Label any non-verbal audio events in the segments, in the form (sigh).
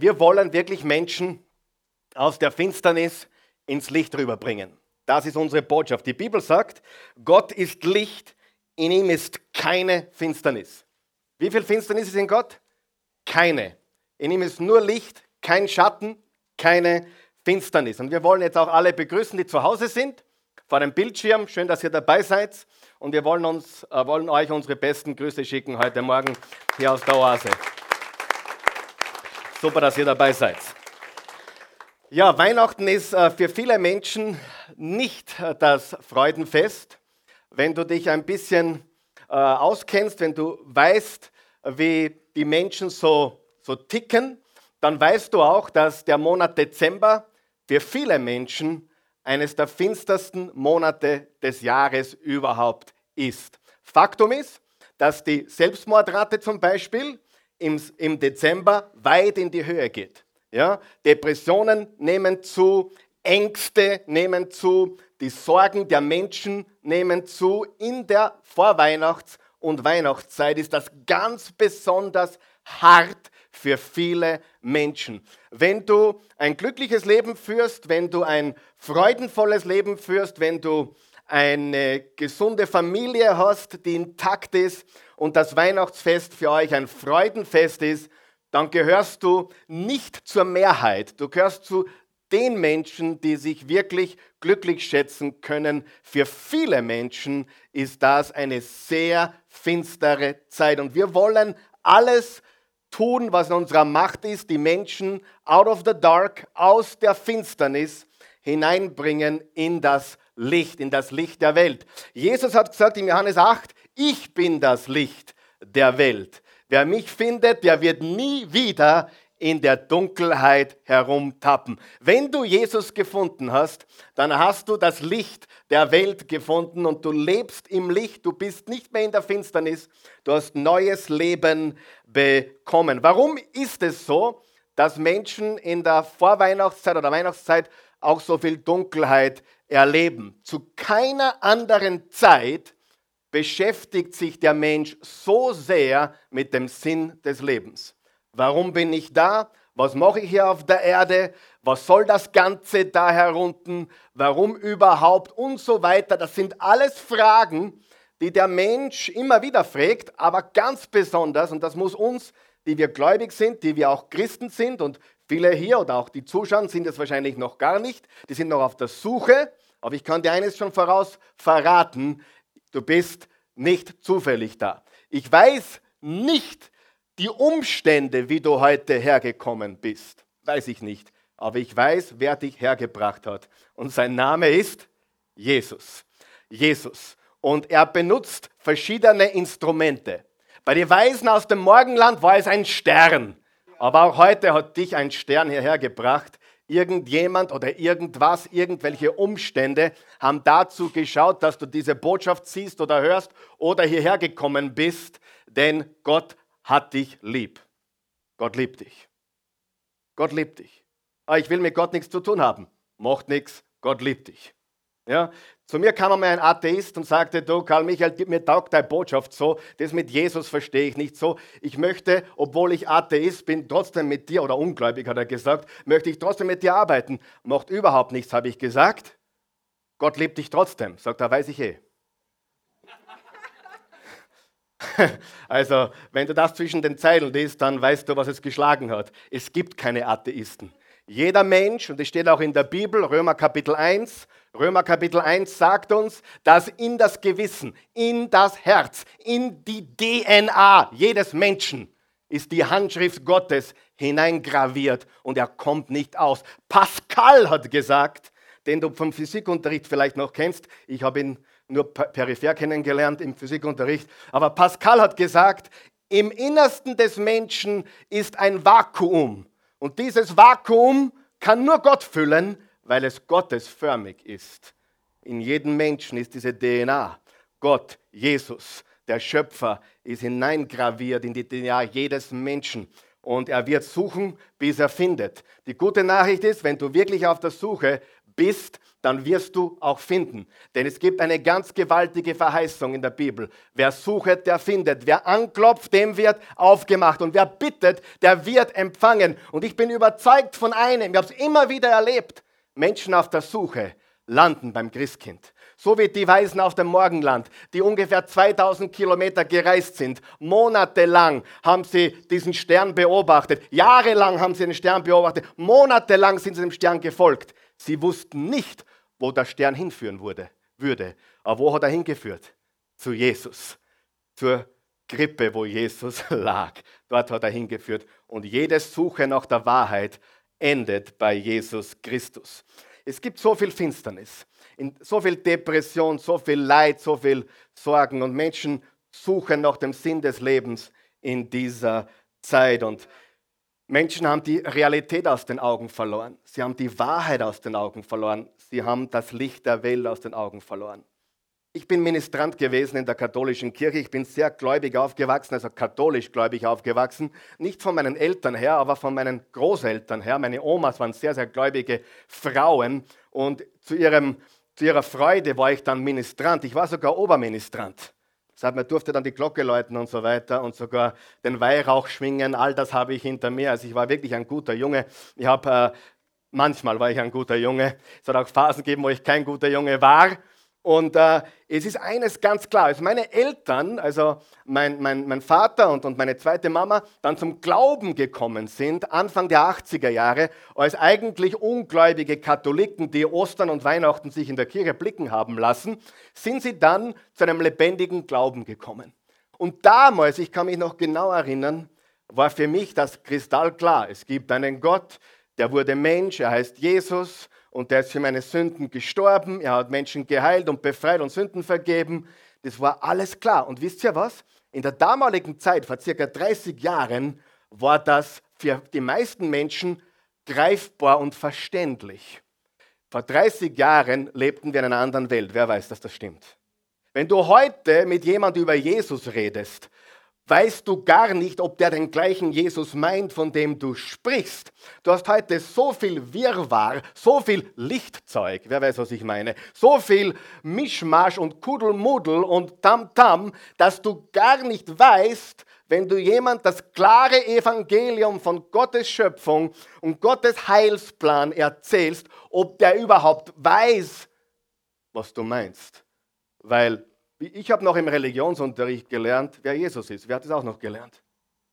wir wollen wirklich Menschen aus der Finsternis ins Licht rüberbringen. Das ist unsere Botschaft. Die Bibel sagt, Gott ist Licht, in ihm ist keine Finsternis. Wie viel Finsternis ist in Gott? Keine. In ihm ist nur Licht, kein Schatten, keine Finsternis. Und wir wollen jetzt auch alle begrüßen, die zu Hause sind, vor dem Bildschirm. Schön, dass ihr dabei seid. Und wir wollen, uns, äh, wollen euch unsere besten Grüße schicken heute Morgen hier aus der Oase. Super, dass ihr dabei seid. Ja, Weihnachten ist äh, für viele Menschen nicht äh, das Freudenfest. Wenn du dich ein bisschen äh, auskennst, wenn du weißt, wie die Menschen so, so ticken, dann weißt du auch, dass der Monat Dezember für viele Menschen eines der finstersten Monate des Jahres überhaupt ist. Faktum ist, dass die Selbstmordrate zum Beispiel im, im Dezember weit in die Höhe geht. Ja? Depressionen nehmen zu, Ängste nehmen zu, die Sorgen der Menschen nehmen zu. In der Vorweihnachts- und Weihnachtszeit ist das ganz besonders hart für viele Menschen. Wenn du ein glückliches Leben führst, wenn du ein freudenvolles Leben führst, wenn du eine gesunde Familie hast, die intakt ist und das Weihnachtsfest für euch ein Freudenfest ist, dann gehörst du nicht zur Mehrheit. Du gehörst zu den Menschen, die sich wirklich glücklich schätzen können. Für viele Menschen ist das eine sehr finstere Zeit. Und wir wollen alles tun, was in unserer Macht ist, die Menschen out of the dark, aus der Finsternis hineinbringen in das Licht, in das Licht der Welt. Jesus hat gesagt in Johannes 8, ich bin das Licht der Welt. Wer mich findet, der wird nie wieder in der Dunkelheit herumtappen. Wenn du Jesus gefunden hast, dann hast du das Licht der Welt gefunden und du lebst im Licht, du bist nicht mehr in der Finsternis, du hast neues Leben bekommen. Warum ist es so, dass Menschen in der Vorweihnachtszeit oder Weihnachtszeit auch so viel Dunkelheit erleben? Zu keiner anderen Zeit beschäftigt sich der Mensch so sehr mit dem Sinn des Lebens. Warum bin ich da? Was mache ich hier auf der Erde? Was soll das Ganze da herunten? Warum überhaupt? Und so weiter. Das sind alles Fragen, die der Mensch immer wieder fragt, aber ganz besonders, und das muss uns, die wir gläubig sind, die wir auch Christen sind, und viele hier oder auch die Zuschauer sind es wahrscheinlich noch gar nicht, die sind noch auf der Suche, aber ich kann dir eines schon voraus verraten, Du bist nicht zufällig da. Ich weiß nicht die Umstände, wie du heute hergekommen bist. Weiß ich nicht. Aber ich weiß, wer dich hergebracht hat. Und sein Name ist Jesus. Jesus. Und er benutzt verschiedene Instrumente. Bei den Weisen aus dem Morgenland war es ein Stern. Aber auch heute hat dich ein Stern hierher gebracht, Irgendjemand oder irgendwas, irgendwelche Umstände haben dazu geschaut, dass du diese Botschaft siehst oder hörst oder hierher gekommen bist, denn Gott hat dich lieb. Gott liebt dich. Gott liebt dich. Aber ah, ich will mit Gott nichts zu tun haben. Macht nichts, Gott liebt dich. Ja? Zu mir kam einmal ein Atheist und sagte, du Karl Michael, mir taugt deine Botschaft so, das mit Jesus verstehe ich nicht so. Ich möchte, obwohl ich Atheist bin, trotzdem mit dir, oder ungläubig hat er gesagt, möchte ich trotzdem mit dir arbeiten. Macht überhaupt nichts, habe ich gesagt. Gott liebt dich trotzdem. Sagt er, weiß ich eh. (laughs) also, wenn du das zwischen den Zeilen liest, dann weißt du, was es geschlagen hat. Es gibt keine Atheisten. Jeder Mensch, und es steht auch in der Bibel, Römer Kapitel 1, Römer Kapitel 1 sagt uns, dass in das Gewissen, in das Herz, in die DNA jedes Menschen ist die Handschrift Gottes hineingraviert und er kommt nicht aus. Pascal hat gesagt, den du vom Physikunterricht vielleicht noch kennst, ich habe ihn nur peripher kennengelernt im Physikunterricht, aber Pascal hat gesagt, im Innersten des Menschen ist ein Vakuum und dieses Vakuum kann nur Gott füllen, weil es gottesförmig ist. In jedem Menschen ist diese DNA. Gott, Jesus, der Schöpfer, ist hineingraviert in die DNA jedes Menschen. Und er wird suchen, bis er findet. Die gute Nachricht ist, wenn du wirklich auf der Suche bist, dann wirst du auch finden. Denn es gibt eine ganz gewaltige Verheißung in der Bibel. Wer sucht, der findet. Wer anklopft, dem wird aufgemacht. Und wer bittet, der wird empfangen. Und ich bin überzeugt von einem, ich habe es immer wieder erlebt. Menschen auf der Suche landen beim Christkind. So wie die Weisen auf dem Morgenland, die ungefähr 2000 Kilometer gereist sind. Monatelang haben sie diesen Stern beobachtet. Jahrelang haben sie den Stern beobachtet. Monatelang sind sie dem Stern gefolgt. Sie wussten nicht, wo der Stern hinführen würde. würde. Aber wo hat er hingeführt? Zu Jesus. Zur Krippe, wo Jesus (laughs) lag. Dort hat er hingeführt. Und jede Suche nach der Wahrheit endet bei Jesus Christus. Es gibt so viel Finsternis so viel Depression, so viel Leid, so viel Sorgen und Menschen suchen nach dem Sinn des Lebens in dieser Zeit. Und Menschen haben die Realität aus den Augen verloren. Sie haben die Wahrheit aus den Augen verloren. Sie haben das Licht der Welt aus den Augen verloren. Ich bin Ministrant gewesen in der katholischen Kirche. Ich bin sehr gläubig aufgewachsen, also katholisch gläubig aufgewachsen. Nicht von meinen Eltern her, aber von meinen Großeltern her. Meine Omas waren sehr, sehr gläubige Frauen. Und zu ihrem zu ihrer Freude war ich dann Ministrant. Ich war sogar Oberministrant. Das heißt, man durfte dann die Glocke läuten und so weiter und sogar den Weihrauch schwingen. All das habe ich hinter mir. Also ich war wirklich ein guter Junge. Ich habe äh, manchmal war ich ein guter Junge. Es hat auch Phasen gegeben, wo ich kein guter Junge war. Und äh, es ist eines ganz klar, als meine Eltern, also mein, mein, mein Vater und, und meine zweite Mama, dann zum Glauben gekommen sind, Anfang der 80er Jahre, als eigentlich ungläubige Katholiken, die Ostern und Weihnachten sich in der Kirche blicken haben lassen, sind sie dann zu einem lebendigen Glauben gekommen. Und damals, ich kann mich noch genau erinnern, war für mich das kristallklar. Es gibt einen Gott, der wurde Mensch, er heißt Jesus und der ist für meine Sünden gestorben. Er hat Menschen geheilt und befreit und Sünden vergeben. Das war alles klar. Und wisst ihr was? In der damaligen Zeit, vor circa 30 Jahren, war das für die meisten Menschen greifbar und verständlich. Vor 30 Jahren lebten wir in einer anderen Welt. Wer weiß, dass das stimmt? Wenn du heute mit jemandem über Jesus redest, weißt du gar nicht, ob der den gleichen Jesus meint, von dem du sprichst. Du hast heute so viel Wirrwarr, so viel Lichtzeug, wer weiß, was ich meine, so viel Mischmasch und Kuddelmuddel und Tamtam, dass du gar nicht weißt, wenn du jemand das klare Evangelium von Gottes Schöpfung und Gottes Heilsplan erzählst, ob der überhaupt weiß, was du meinst. Weil ich habe noch im Religionsunterricht gelernt, wer Jesus ist. Wer hat es auch noch gelernt?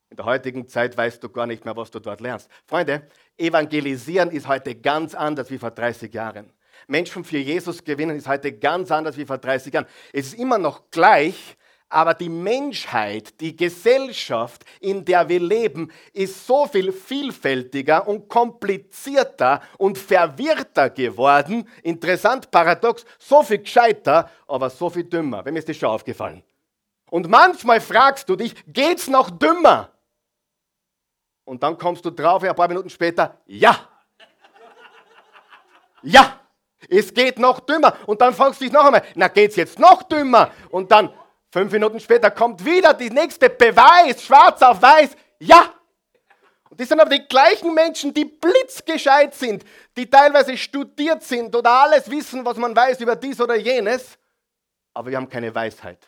In der heutigen Zeit weißt du gar nicht mehr, was du dort lernst. Freunde, evangelisieren ist heute ganz anders wie vor 30 Jahren. Menschen für Jesus gewinnen ist heute ganz anders wie vor 30 Jahren. Es ist immer noch gleich, aber die Menschheit, die Gesellschaft, in der wir leben, ist so viel vielfältiger und komplizierter und verwirrter geworden. Interessant, paradox, so viel gescheiter, aber so viel dümmer. Wem ist das schon aufgefallen? Und manchmal fragst du dich, geht's noch dümmer? Und dann kommst du drauf, ein paar Minuten später, ja. Ja, es geht noch dümmer. Und dann fragst du dich noch einmal, na geht's jetzt noch dümmer? Und dann, Fünf Minuten später kommt wieder die nächste Beweis, schwarz auf weiß, ja. Und das sind aber die gleichen Menschen, die blitzgescheit sind, die teilweise studiert sind oder alles wissen, was man weiß über dies oder jenes, aber wir haben keine Weisheit.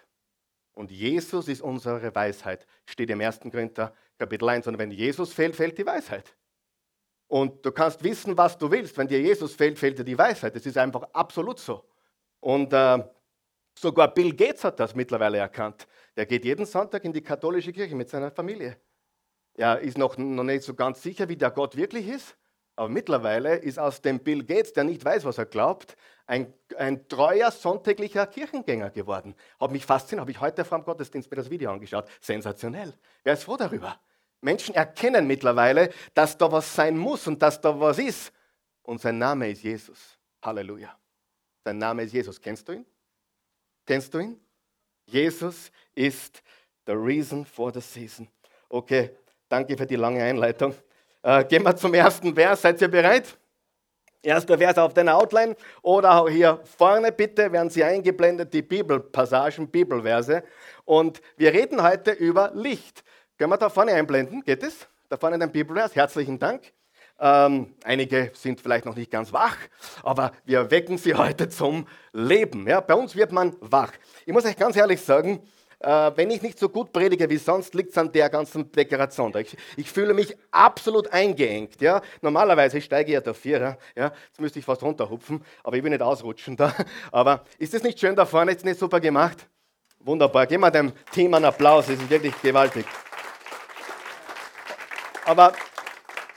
Und Jesus ist unsere Weisheit, steht im 1. Korinther Kapitel 1. Und wenn Jesus fehlt, fehlt die Weisheit. Und du kannst wissen, was du willst. Wenn dir Jesus fehlt, fehlt dir die Weisheit. Das ist einfach absolut so. Und äh, Sogar Bill Gates hat das mittlerweile erkannt. Der geht jeden Sonntag in die katholische Kirche mit seiner Familie. Er ist noch, noch nicht so ganz sicher, wie der Gott wirklich ist. Aber mittlerweile ist aus dem Bill Gates, der nicht weiß, was er glaubt, ein, ein treuer sonntäglicher Kirchengänger geworden. Hat mich fasziniert, habe ich heute vor dem Gottesdienst mir das Video angeschaut. Sensationell. Wer ist froh darüber? Menschen erkennen mittlerweile, dass da was sein muss und dass da was ist. Und sein Name ist Jesus. Halleluja. Sein Name ist Jesus. Kennst du ihn? Kennst du ihn? Jesus ist the reason for the season. Okay, danke für die lange Einleitung. Äh, gehen wir zum ersten Vers. Seid ihr bereit? Erster Vers auf deiner Outline oder hier vorne bitte werden Sie eingeblendet, die Bibelpassagen, Bibelverse. Und wir reden heute über Licht. Können wir da vorne einblenden? Geht es? Da vorne den Bibelvers. Herzlichen Dank. Ähm, einige sind vielleicht noch nicht ganz wach, aber wir wecken sie (laughs) heute zum Leben. Ja, bei uns wird man wach. Ich muss euch ganz ehrlich sagen, äh, wenn ich nicht so gut predige wie sonst, liegt es an der ganzen Dekoration. Ich, ich, fühle mich absolut eingeengt. Ja? Normalerweise steige ich ja da vier. Ja? Jetzt müsste ich fast runterhupfen, aber ich will nicht ausrutschen da. (laughs) Aber ist das nicht schön da vorne? Ist nicht super gemacht? Wunderbar. Geben wir dem Team einen Applaus. Das ist wirklich gewaltig. Aber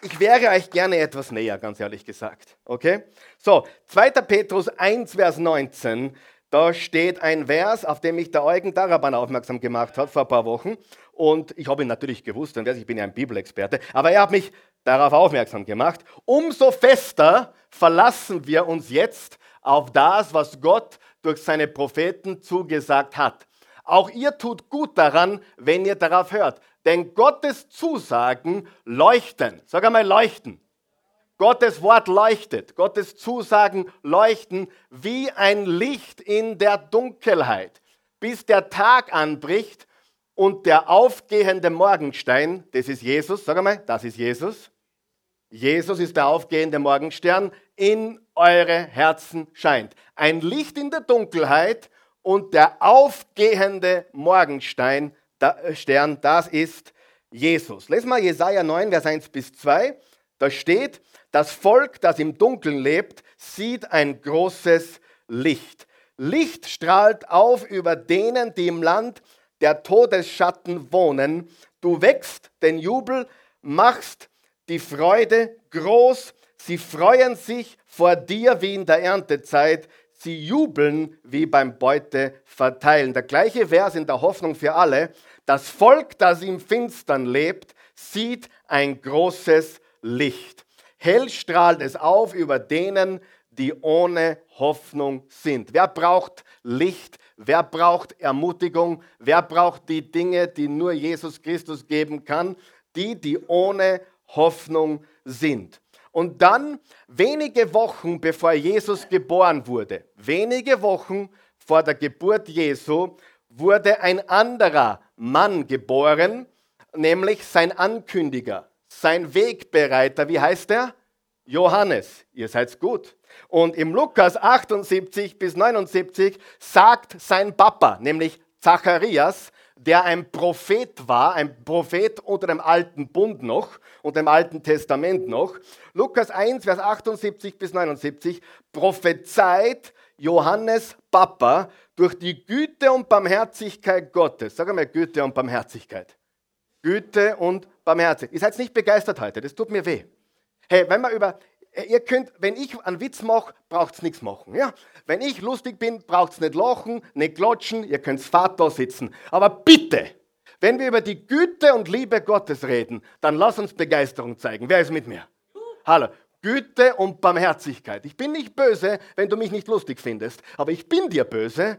ich wäre euch gerne etwas näher, ganz ehrlich gesagt. Okay? So, 2. Petrus 1, Vers 19. Da steht ein Vers, auf dem mich der Eugen Daraban aufmerksam gemacht hat vor ein paar Wochen. Und ich habe ihn natürlich gewusst, denn ich bin ja ein Bibelexperte. Aber er hat mich darauf aufmerksam gemacht. Umso fester verlassen wir uns jetzt auf das, was Gott durch seine Propheten zugesagt hat. Auch ihr tut gut daran, wenn ihr darauf hört. Denn Gottes Zusagen leuchten. Sag einmal leuchten. Gottes Wort leuchtet. Gottes Zusagen leuchten wie ein Licht in der Dunkelheit, bis der Tag anbricht und der aufgehende Morgenstein, das ist Jesus, sag einmal, das ist Jesus. Jesus ist der aufgehende Morgenstern, in eure Herzen scheint. Ein Licht in der Dunkelheit und der aufgehende Morgenstein Stern, das ist Jesus. Lesen wir Jesaja 9, Vers 1 bis 2. Da steht, das Volk, das im Dunkeln lebt, sieht ein großes Licht. Licht strahlt auf über denen, die im Land der Todesschatten wohnen. Du wächst den Jubel, machst die Freude groß. Sie freuen sich vor dir wie in der Erntezeit. Sie jubeln wie beim Beute verteilen. Der gleiche Vers in der Hoffnung für alle. Das Volk, das im Finstern lebt, sieht ein großes Licht. Hell strahlt es auf über denen, die ohne Hoffnung sind. Wer braucht Licht? Wer braucht Ermutigung? Wer braucht die Dinge, die nur Jesus Christus geben kann? Die, die ohne Hoffnung sind. Und dann, wenige Wochen bevor Jesus geboren wurde, wenige Wochen vor der Geburt Jesu, wurde ein anderer Mann geboren, nämlich sein Ankündiger, sein Wegbereiter. Wie heißt er? Johannes. Ihr seid gut. Und im Lukas 78 bis 79 sagt sein Papa, nämlich Zacharias, der ein Prophet war, ein Prophet unter dem alten Bund noch und dem alten Testament noch. Lukas 1, Vers 78 bis 79 prophezeit Johannes Papa durch die Güte und Barmherzigkeit Gottes. Sag einmal Güte und Barmherzigkeit. Güte und Barmherzigkeit. Ihr seid nicht begeistert heute, das tut mir weh. Hey, wenn man über, ihr könnt, wenn ich einen Witz mache, braucht es nichts machen. Ja? Wenn ich lustig bin, braucht es nicht lachen, nicht klatschen, ihr könnt fad da sitzen. Aber bitte, wenn wir über die Güte und Liebe Gottes reden, dann lass uns Begeisterung zeigen. Wer ist mit mir? Hallo. Güte und Barmherzigkeit. Ich bin nicht böse, wenn du mich nicht lustig findest, aber ich bin dir böse.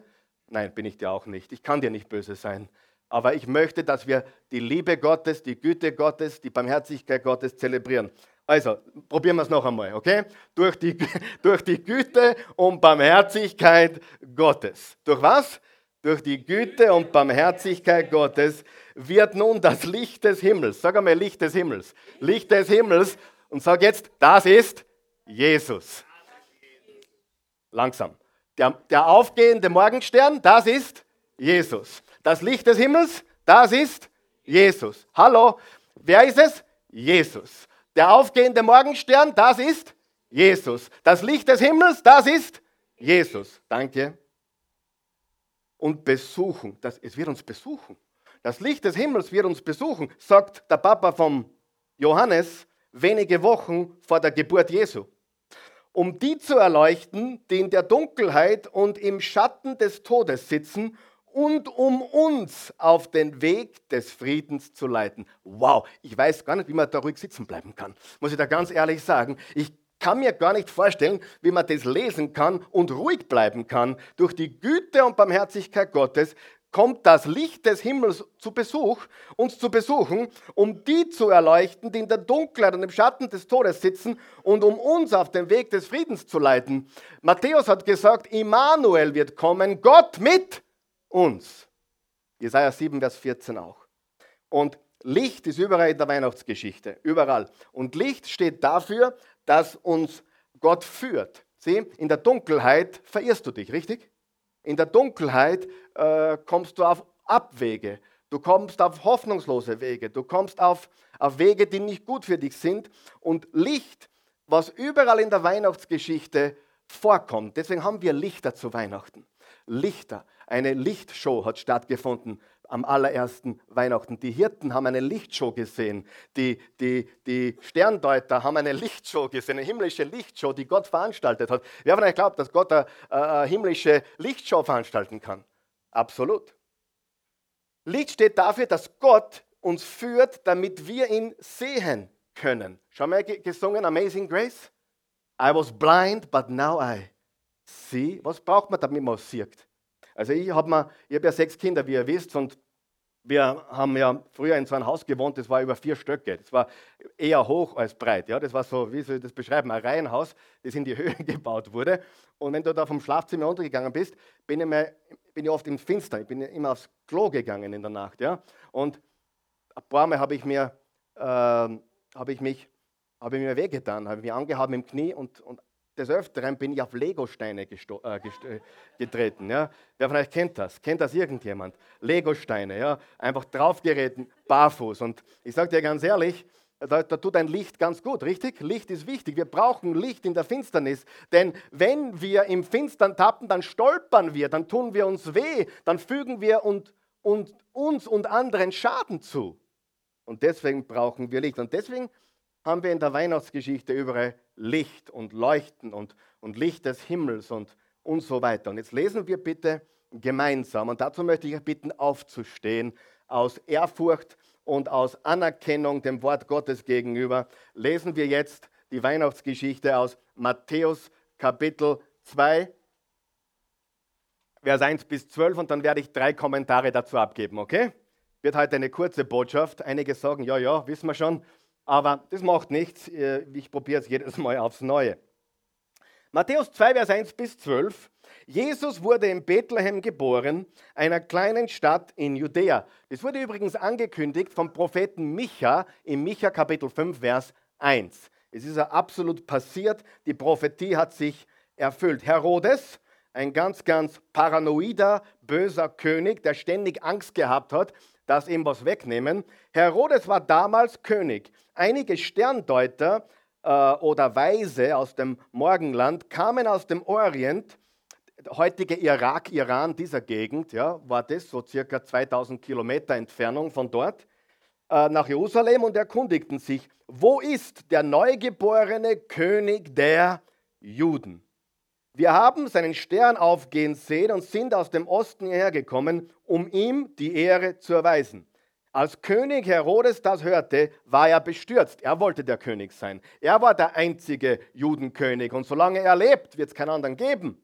Nein, bin ich dir auch nicht. Ich kann dir nicht böse sein. Aber ich möchte, dass wir die Liebe Gottes, die Güte Gottes, die Barmherzigkeit Gottes zelebrieren. Also, probieren wir es noch einmal, okay? Durch die, (laughs) durch die Güte und Barmherzigkeit Gottes. Durch was? Durch die Güte und Barmherzigkeit Gottes wird nun das Licht des Himmels, sag einmal Licht des Himmels, Licht des Himmels und sag jetzt, das ist Jesus. Langsam. Der, der aufgehende Morgenstern, das ist Jesus. Das Licht des Himmels, das ist Jesus. Hallo, wer ist es? Jesus. Der aufgehende Morgenstern, das ist Jesus. Das Licht des Himmels, das ist Jesus. Danke. Und besuchen, das, es wird uns besuchen. Das Licht des Himmels wird uns besuchen, sagt der Papa vom Johannes wenige Wochen vor der Geburt Jesu, um die zu erleuchten, die in der Dunkelheit und im Schatten des Todes sitzen und um uns auf den Weg des Friedens zu leiten. Wow, ich weiß gar nicht, wie man da ruhig sitzen bleiben kann. Muss ich da ganz ehrlich sagen. Ich kann mir gar nicht vorstellen, wie man das lesen kann und ruhig bleiben kann. Durch die Güte und Barmherzigkeit Gottes kommt das Licht des Himmels zu Besuch, uns zu besuchen, um die zu erleuchten, die in der Dunkelheit und im Schatten des Todes sitzen und um uns auf den Weg des Friedens zu leiten. Matthäus hat gesagt, Immanuel wird kommen, Gott mit uns. Jesaja 7, Vers 14 auch. Und Licht ist überall in der Weihnachtsgeschichte, überall. Und Licht steht dafür, dass uns Gott führt. Sieh, in der Dunkelheit verirrst du dich, richtig? In der Dunkelheit äh, kommst du auf Abwege. Du kommst auf hoffnungslose Wege. Du kommst auf, auf Wege, die nicht gut für dich sind. Und Licht, was überall in der Weihnachtsgeschichte vorkommt. Deswegen haben wir Lichter zu Weihnachten. Lichter. Eine Lichtshow hat stattgefunden am allerersten Weihnachten. Die Hirten haben eine Lichtshow gesehen. Die, die, die Sterndeuter haben eine Lichtshow gesehen, eine himmlische Lichtshow, die Gott veranstaltet hat. Wer von euch glaubt, dass Gott eine, eine himmlische Lichtshow veranstalten kann? Absolut. Licht steht dafür, dass Gott uns führt, damit wir ihn sehen können. Schau mal gesungen Amazing Grace. I was blind, but now I see. Was braucht man, damit man sieht? Also ich habe hab ja sechs Kinder, wie ihr wisst, und wir haben ja früher in so einem Haus gewohnt, das war über vier Stöcke. Das war eher hoch als breit. Ja? Das war so, wie soll ich das beschreiben, ein Reihenhaus, das in die (laughs) Höhe gebaut wurde. Und wenn du da vom Schlafzimmer runtergegangen bist, bin ich, mal, bin ich oft im Finster. Ich bin immer aufs Klo gegangen in der Nacht. Ja? Und ein paar Mal habe ich, mir, äh, hab ich, mich, hab ich mir wehgetan, habe mich angehaben im Knie und, und des Öfteren bin ich auf Legosteine äh, äh, getreten. Ja? Wer von euch kennt das? Kennt das irgendjemand? Legosteine, ja? einfach draufgeritten, barfuß. Und ich sage dir ganz ehrlich, da, da, tut ein Licht ganz gut, richtig? Licht ist wichtig. Wir brauchen Licht in der Finsternis. Denn wenn wir im Finstern tappen, dann stolpern wir, dann tun wir uns weh, dann fügen wir und, und, uns und anderen Schaden zu. Und deswegen brauchen wir Licht. Und deswegen haben wir in der Weihnachtsgeschichte überall Licht und Leuchten und, und Licht des Himmels und, und so weiter. Und jetzt lesen wir bitte gemeinsam. Und dazu möchte ich euch bitten, aufzustehen aus Ehrfurcht und aus Anerkennung dem Wort Gottes gegenüber. Lesen wir jetzt die Weihnachtsgeschichte aus Matthäus Kapitel 2, Vers 1 bis 12 und dann werde ich drei Kommentare dazu abgeben, okay? Wird heute eine kurze Botschaft. Einige sagen, ja, ja, wissen wir schon. Aber das macht nichts. Äh, ich probiere es jedes Mal aufs Neue. Matthäus 2, Vers 1 bis 12. Jesus wurde in Bethlehem geboren, einer kleinen Stadt in Judäa. Das wurde übrigens angekündigt vom Propheten Micha in Micha Kapitel 5, Vers 1. Es ist ja absolut passiert, die Prophetie hat sich erfüllt. Herodes, ein ganz, ganz paranoider, böser König, der ständig Angst gehabt hat, dass ihm was wegnehmen. Herodes war damals König. Einige Sterndeuter äh, oder Weise aus dem Morgenland kamen aus dem Orient, heutige Irak, Iran, dieser Gegend, ja, war das so circa 2000 Kilometer Entfernung von dort, äh, nach Jerusalem und erkundigten sich, wo ist der neugeborene König der Juden? Wir haben seinen Stern aufgehen sehen und sind aus dem Osten hierher gekommen, um ihm die Ehre zu erweisen. Als König Herodes das hörte, war er bestürzt. Er wollte der König sein. Er war der einzige Judenkönig und solange er lebt, wird es keinen anderen geben,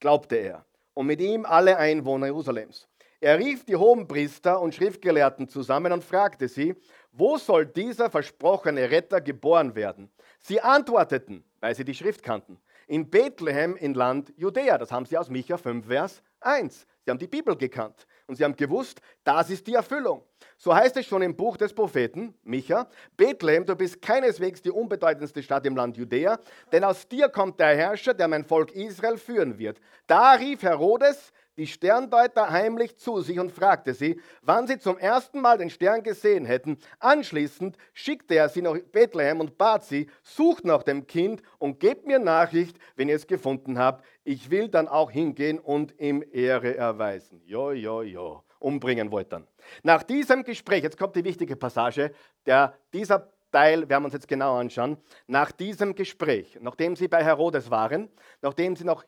glaubte er. Und mit ihm alle Einwohner Jerusalems. Er rief die Hohenpriester und Schriftgelehrten zusammen und fragte sie, wo soll dieser versprochene Retter geboren werden? Sie antworteten, weil sie die Schrift kannten in Bethlehem in Land Judäa. Das haben sie aus Micha 5, Vers 1. Sie haben die Bibel gekannt und sie haben gewusst, das ist die Erfüllung. So heißt es schon im Buch des Propheten Micha, Bethlehem, du bist keineswegs die unbedeutendste Stadt im Land Judäa, denn aus dir kommt der Herrscher, der mein Volk Israel führen wird. Da rief Herodes die Sterndeuter heimlich zu sich und fragte sie, wann sie zum ersten Mal den Stern gesehen hätten. Anschließend schickte er sie nach Bethlehem und bat sie, sucht nach dem Kind und gebt mir Nachricht, wenn ihr es gefunden habt. Ich will dann auch hingehen und ihm Ehre erweisen. Jo, jo, jo. Umbringen wollt dann. Nach diesem Gespräch, jetzt kommt die wichtige Passage, der, dieser Teil werden wir uns jetzt genau anschauen. Nach diesem Gespräch, nachdem sie bei Herodes waren, nachdem sie noch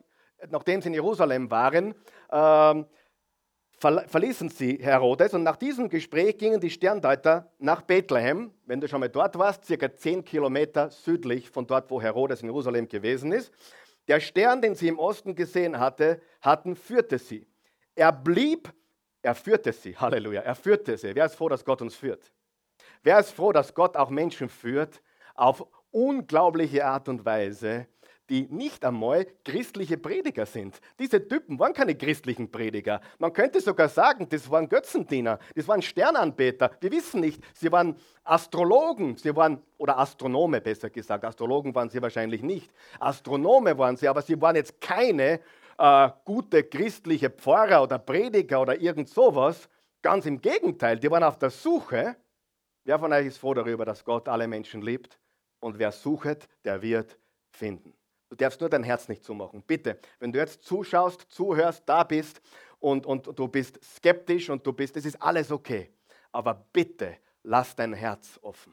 nachdem sie in Jerusalem waren, ähm, verließen sie Herodes und nach diesem Gespräch gingen die Sterndeuter nach Bethlehem, wenn du schon mal dort warst, circa zehn Kilometer südlich von dort, wo Herodes in Jerusalem gewesen ist. Der Stern, den sie im Osten gesehen hatte, hatten, führte sie. Er blieb, er führte sie, Halleluja, er führte sie. Wer ist froh, dass Gott uns führt? Wer ist froh, dass Gott auch Menschen führt auf unglaubliche Art und Weise, die nicht einmal christliche Prediger sind. Diese Typen waren keine christlichen Prediger. Man könnte sogar sagen, das waren Götzendiener, das waren Sternanbeter. Wir wissen nicht, sie waren Astrologen, sie waren, oder Astronome besser gesagt, Astrologen waren sie wahrscheinlich nicht. Astronome waren sie, aber sie waren jetzt keine äh, gute christliche Pfarrer oder Prediger oder irgend sowas. Ganz im Gegenteil, die waren auf der Suche. Wer von euch ist froh darüber, dass Gott alle Menschen liebt? Und wer sucht, der wird finden. Du darfst nur dein Herz nicht zumachen. Bitte, wenn du jetzt zuschaust, zuhörst, da bist und, und du bist skeptisch und du bist, es ist alles okay. Aber bitte, lass dein Herz offen.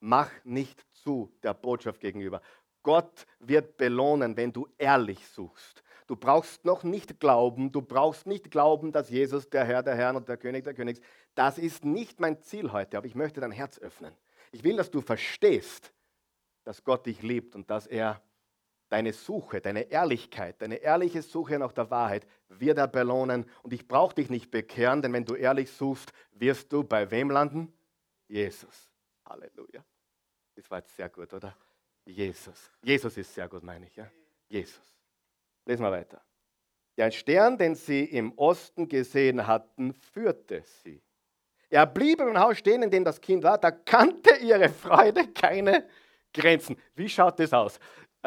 Mach nicht zu der Botschaft gegenüber. Gott wird belohnen, wenn du ehrlich suchst. Du brauchst noch nicht glauben, du brauchst nicht glauben, dass Jesus der Herr der Herren und der König der Königs. Das ist nicht mein Ziel heute, aber ich möchte dein Herz öffnen. Ich will, dass du verstehst, dass Gott dich liebt und dass er deine Suche, deine Ehrlichkeit, deine ehrliche Suche nach der Wahrheit wird er belohnen. Und ich brauche dich nicht bekehren, denn wenn du ehrlich suchst, wirst du bei wem landen? Jesus. Halleluja. Das war jetzt sehr gut, oder? Jesus. Jesus ist sehr gut, meine ich. Ja? Jesus. Lesen wir weiter. Der Stern, den sie im Osten gesehen hatten, führte sie. Er blieb im Haus stehen, in dem das Kind war. Da kannte ihre Freude keine Grenzen. Wie schaut das aus?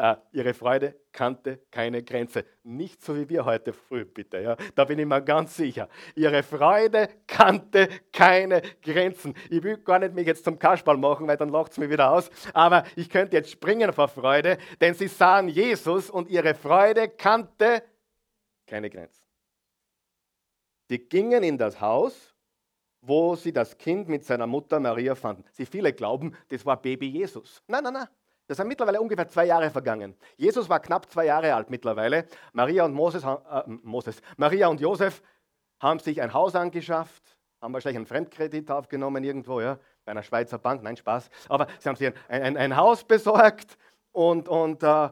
Äh, ihre Freude kannte keine Grenze. Nicht so wie wir heute früh, bitte. Ja? Da bin ich mir ganz sicher. Ihre Freude kannte keine Grenzen. Ich will gar nicht mich jetzt zum Kasperl machen, weil dann lacht es mir wieder aus. Aber ich könnte jetzt springen vor Freude, denn sie sahen Jesus und ihre Freude kannte keine Grenzen. Sie gingen in das Haus, wo sie das Kind mit seiner Mutter Maria fanden. Sie viele glauben, das war Baby Jesus. Nein, nein, nein. Das sind mittlerweile ungefähr zwei Jahre vergangen. Jesus war knapp zwei Jahre alt mittlerweile. Maria und Moses, äh, Moses, Maria und Josef haben sich ein Haus angeschafft, haben wahrscheinlich einen Fremdkredit aufgenommen irgendwo, ja, bei einer Schweizer Bank. Nein, Spaß. Aber sie haben sich ein, ein, ein Haus besorgt und, und, äh,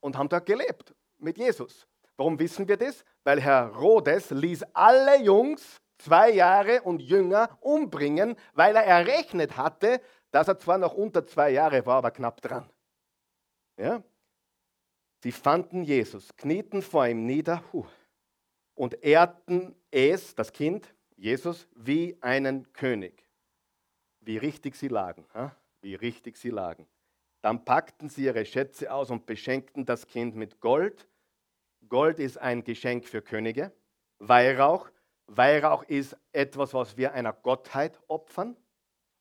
und haben dort gelebt mit Jesus. Warum wissen wir das? Weil Herr Rhodes ließ alle Jungs zwei Jahre und jünger umbringen, weil er errechnet hatte, dass er zwar noch unter zwei Jahre war, aber knapp dran. Ja? Sie fanden Jesus, knieten vor ihm nieder und ehrten es, das Kind, Jesus, wie einen König. Wie richtig sie lagen. Wie richtig sie lagen. Dann packten sie ihre Schätze aus und beschenkten das Kind mit Gold. Gold ist ein Geschenk für Könige. Weihrauch. Weihrauch ist etwas, was wir einer Gottheit opfern.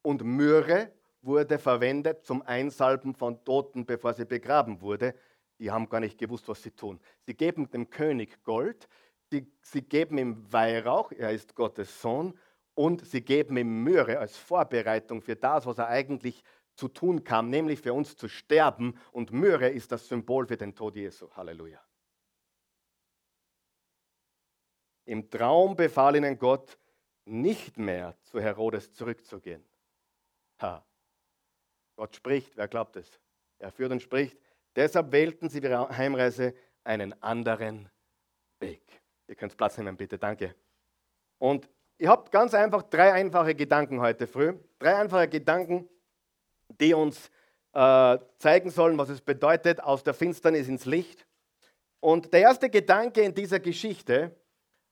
Und Myrrhe wurde verwendet zum Einsalben von Toten, bevor sie begraben wurde. Die haben gar nicht gewusst, was sie tun. Sie geben dem König Gold, sie, sie geben ihm Weihrauch, er ist Gottes Sohn, und sie geben ihm Myrrhe als Vorbereitung für das, was er eigentlich zu tun kam, nämlich für uns zu sterben. Und Myrrhe ist das Symbol für den Tod Jesu. Halleluja. Im Traum befahl ihnen Gott, nicht mehr zu Herodes zurückzugehen. Ha. Gott spricht, wer glaubt es? Er führt und spricht. Deshalb wählten sie ihre Heimreise einen anderen Weg. Ihr könnt Platz nehmen, bitte, danke. Und ihr habt ganz einfach drei einfache Gedanken heute früh. Drei einfache Gedanken, die uns äh, zeigen sollen, was es bedeutet, aus der Finsternis ins Licht. Und der erste Gedanke in dieser Geschichte,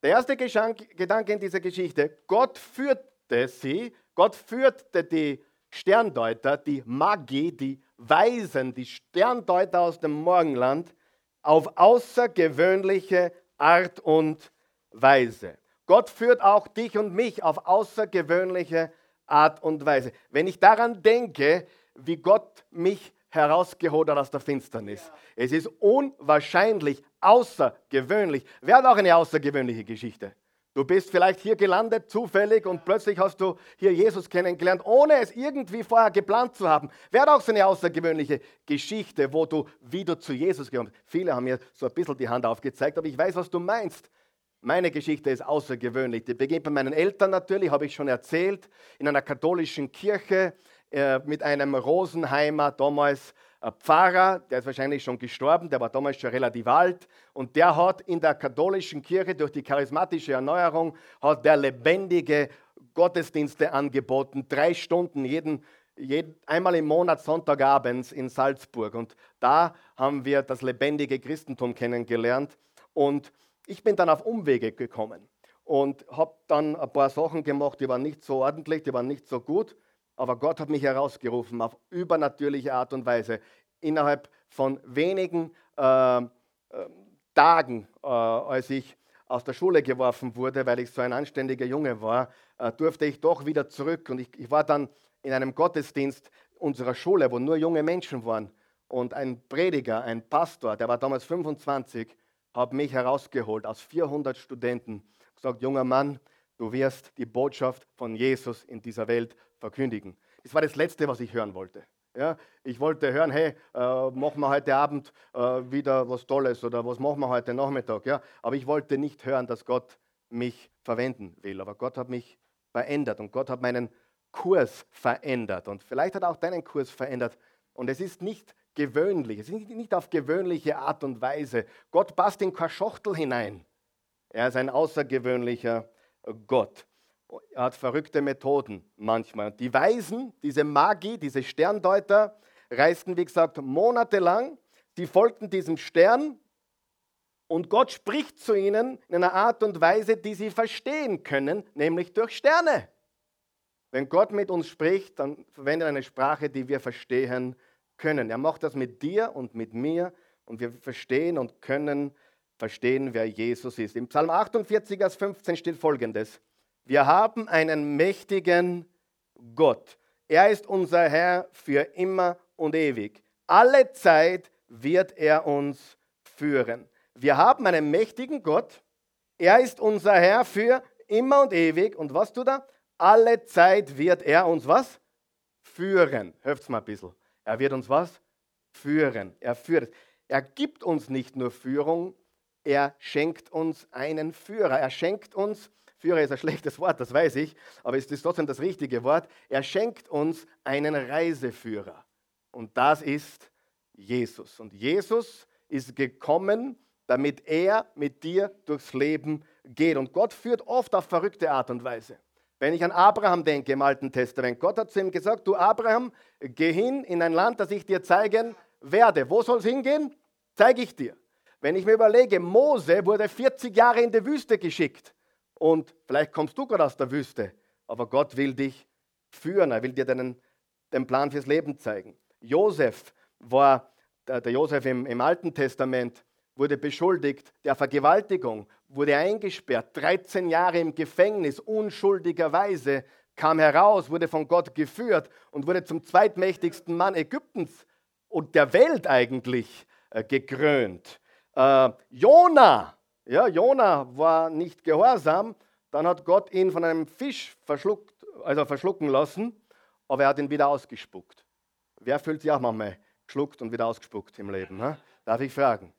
der erste Gedanke in dieser Geschichte, Gott führte sie, Gott führte die Sterndeuter, die Magi, die Weisen, die Sterndeuter aus dem Morgenland auf außergewöhnliche Art und Weise. Gott führt auch dich und mich auf außergewöhnliche Art und Weise. Wenn ich daran denke, wie Gott mich herausgeholt hat aus der Finsternis. Ja. Es ist unwahrscheinlich außergewöhnlich. Wer hat auch eine außergewöhnliche Geschichte? Du bist vielleicht hier gelandet, zufällig, und plötzlich hast du hier Jesus kennengelernt, ohne es irgendwie vorher geplant zu haben. Wäre auch so eine außergewöhnliche Geschichte, wo du wieder zu Jesus gekommen bist. Viele haben mir so ein bisschen die Hand aufgezeigt, aber ich weiß, was du meinst. Meine Geschichte ist außergewöhnlich. Die beginnt bei meinen Eltern natürlich, habe ich schon erzählt, in einer katholischen Kirche äh, mit einem Rosenheimer damals Pfarrer, der ist wahrscheinlich schon gestorben, der war damals schon relativ alt und der hat in der katholischen Kirche durch die charismatische Erneuerung hat der lebendige Gottesdienste angeboten, drei Stunden jeden, einmal im Monat Sonntagabends in Salzburg. Und da haben wir das lebendige Christentum kennengelernt. Und ich bin dann auf Umwege gekommen und habe dann ein paar Sachen gemacht, die waren nicht so ordentlich, die waren nicht so gut. Aber Gott hat mich herausgerufen auf übernatürliche Art und Weise. Innerhalb von wenigen äh, Tagen, äh, als ich aus der Schule geworfen wurde, weil ich so ein anständiger Junge war, äh, durfte ich doch wieder zurück. Und ich, ich war dann in einem Gottesdienst unserer Schule, wo nur junge Menschen waren. Und ein Prediger, ein Pastor, der war damals 25, hat mich herausgeholt aus 400 Studenten. Gesagt, junger Mann, du wirst die Botschaft von Jesus in dieser Welt verkündigen. Das war das Letzte, was ich hören wollte. Ja, ich wollte hören, hey, äh, machen wir heute Abend äh, wieder was Tolles oder was machen wir heute Nachmittag. Ja? Aber ich wollte nicht hören, dass Gott mich verwenden will. Aber Gott hat mich verändert und Gott hat meinen Kurs verändert. Und vielleicht hat auch deinen Kurs verändert. Und es ist nicht gewöhnlich, es ist nicht auf gewöhnliche Art und Weise. Gott passt in keine Schachtel hinein. Er ist ein außergewöhnlicher Gott. Er hat verrückte Methoden manchmal. Die Weisen, diese Magie, diese Sterndeuter, reisten, wie gesagt, monatelang. Die folgten diesem Stern und Gott spricht zu ihnen in einer Art und Weise, die sie verstehen können, nämlich durch Sterne. Wenn Gott mit uns spricht, dann verwendet er eine Sprache, die wir verstehen können. Er macht das mit dir und mit mir und wir verstehen und können verstehen, wer Jesus ist. Im Psalm 48, Vers 15 steht folgendes. Wir haben einen mächtigen Gott. Er ist unser Herr für immer und ewig. Alle Zeit wird er uns führen. Wir haben einen mächtigen Gott. Er ist unser Herr für immer und ewig. Und was tut er? Alle Zeit wird er uns was? Führen. Hört's mal ein bisschen. Er wird uns was? Führen. Er führt. Er gibt uns nicht nur Führung, er schenkt uns einen Führer. Er schenkt uns Führer ist ein schlechtes Wort, das weiß ich, aber es ist trotzdem das richtige Wort. Er schenkt uns einen Reiseführer. Und das ist Jesus. Und Jesus ist gekommen, damit er mit dir durchs Leben geht. Und Gott führt oft auf verrückte Art und Weise. Wenn ich an Abraham denke im Alten Testament, Gott hat zu ihm gesagt, du Abraham, geh hin in ein Land, das ich dir zeigen werde. Wo soll es hingehen? Zeige ich dir. Wenn ich mir überlege, Mose wurde 40 Jahre in die Wüste geschickt. Und vielleicht kommst du gerade aus der Wüste, aber Gott will dich führen, er will dir deinen, den Plan fürs Leben zeigen. Josef war, der, Josef im, im Alten Testament, wurde beschuldigt der Vergewaltigung, wurde eingesperrt, 13 Jahre im Gefängnis, unschuldigerweise, kam heraus, wurde von Gott geführt und wurde zum zweitmächtigsten Mann Ägyptens und der Welt eigentlich äh, gekrönt. Äh, Jona ja, Jona war nicht gehorsam, dann hat Gott ihn von einem Fisch verschluckt, also verschlucken lassen, aber er hat ihn wieder ausgespuckt. Wer fühlt sich auch manchmal geschluckt und wieder ausgespuckt im Leben? He? Darf ich fragen?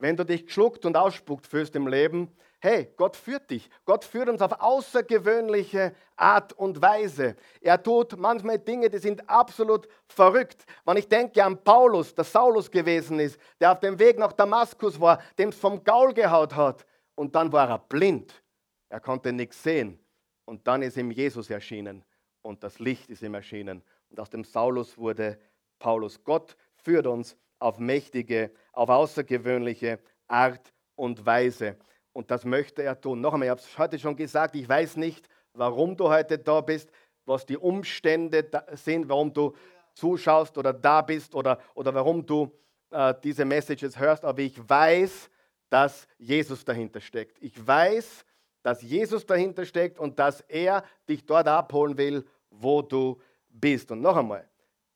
Wenn du dich geschluckt und ausspuckt fühlst im Leben, hey, Gott führt dich. Gott führt uns auf außergewöhnliche Art und Weise. Er tut manchmal Dinge, die sind absolut verrückt. Wenn ich denke an Paulus, der Saulus gewesen ist, der auf dem Weg nach Damaskus war, dem es vom Gaul gehaut hat. Und dann war er blind. Er konnte nichts sehen. Und dann ist ihm Jesus erschienen. Und das Licht ist ihm erschienen. Und aus dem Saulus wurde Paulus. Gott führt uns auf mächtige, auf außergewöhnliche Art und Weise. Und das möchte er tun. Noch einmal, ich habe es heute schon gesagt, ich weiß nicht, warum du heute da bist, was die Umstände sind, warum du zuschaust oder da bist oder, oder warum du äh, diese Messages hörst, aber ich weiß, dass Jesus dahinter steckt. Ich weiß, dass Jesus dahinter steckt und dass er dich dort abholen will, wo du bist. Und noch einmal,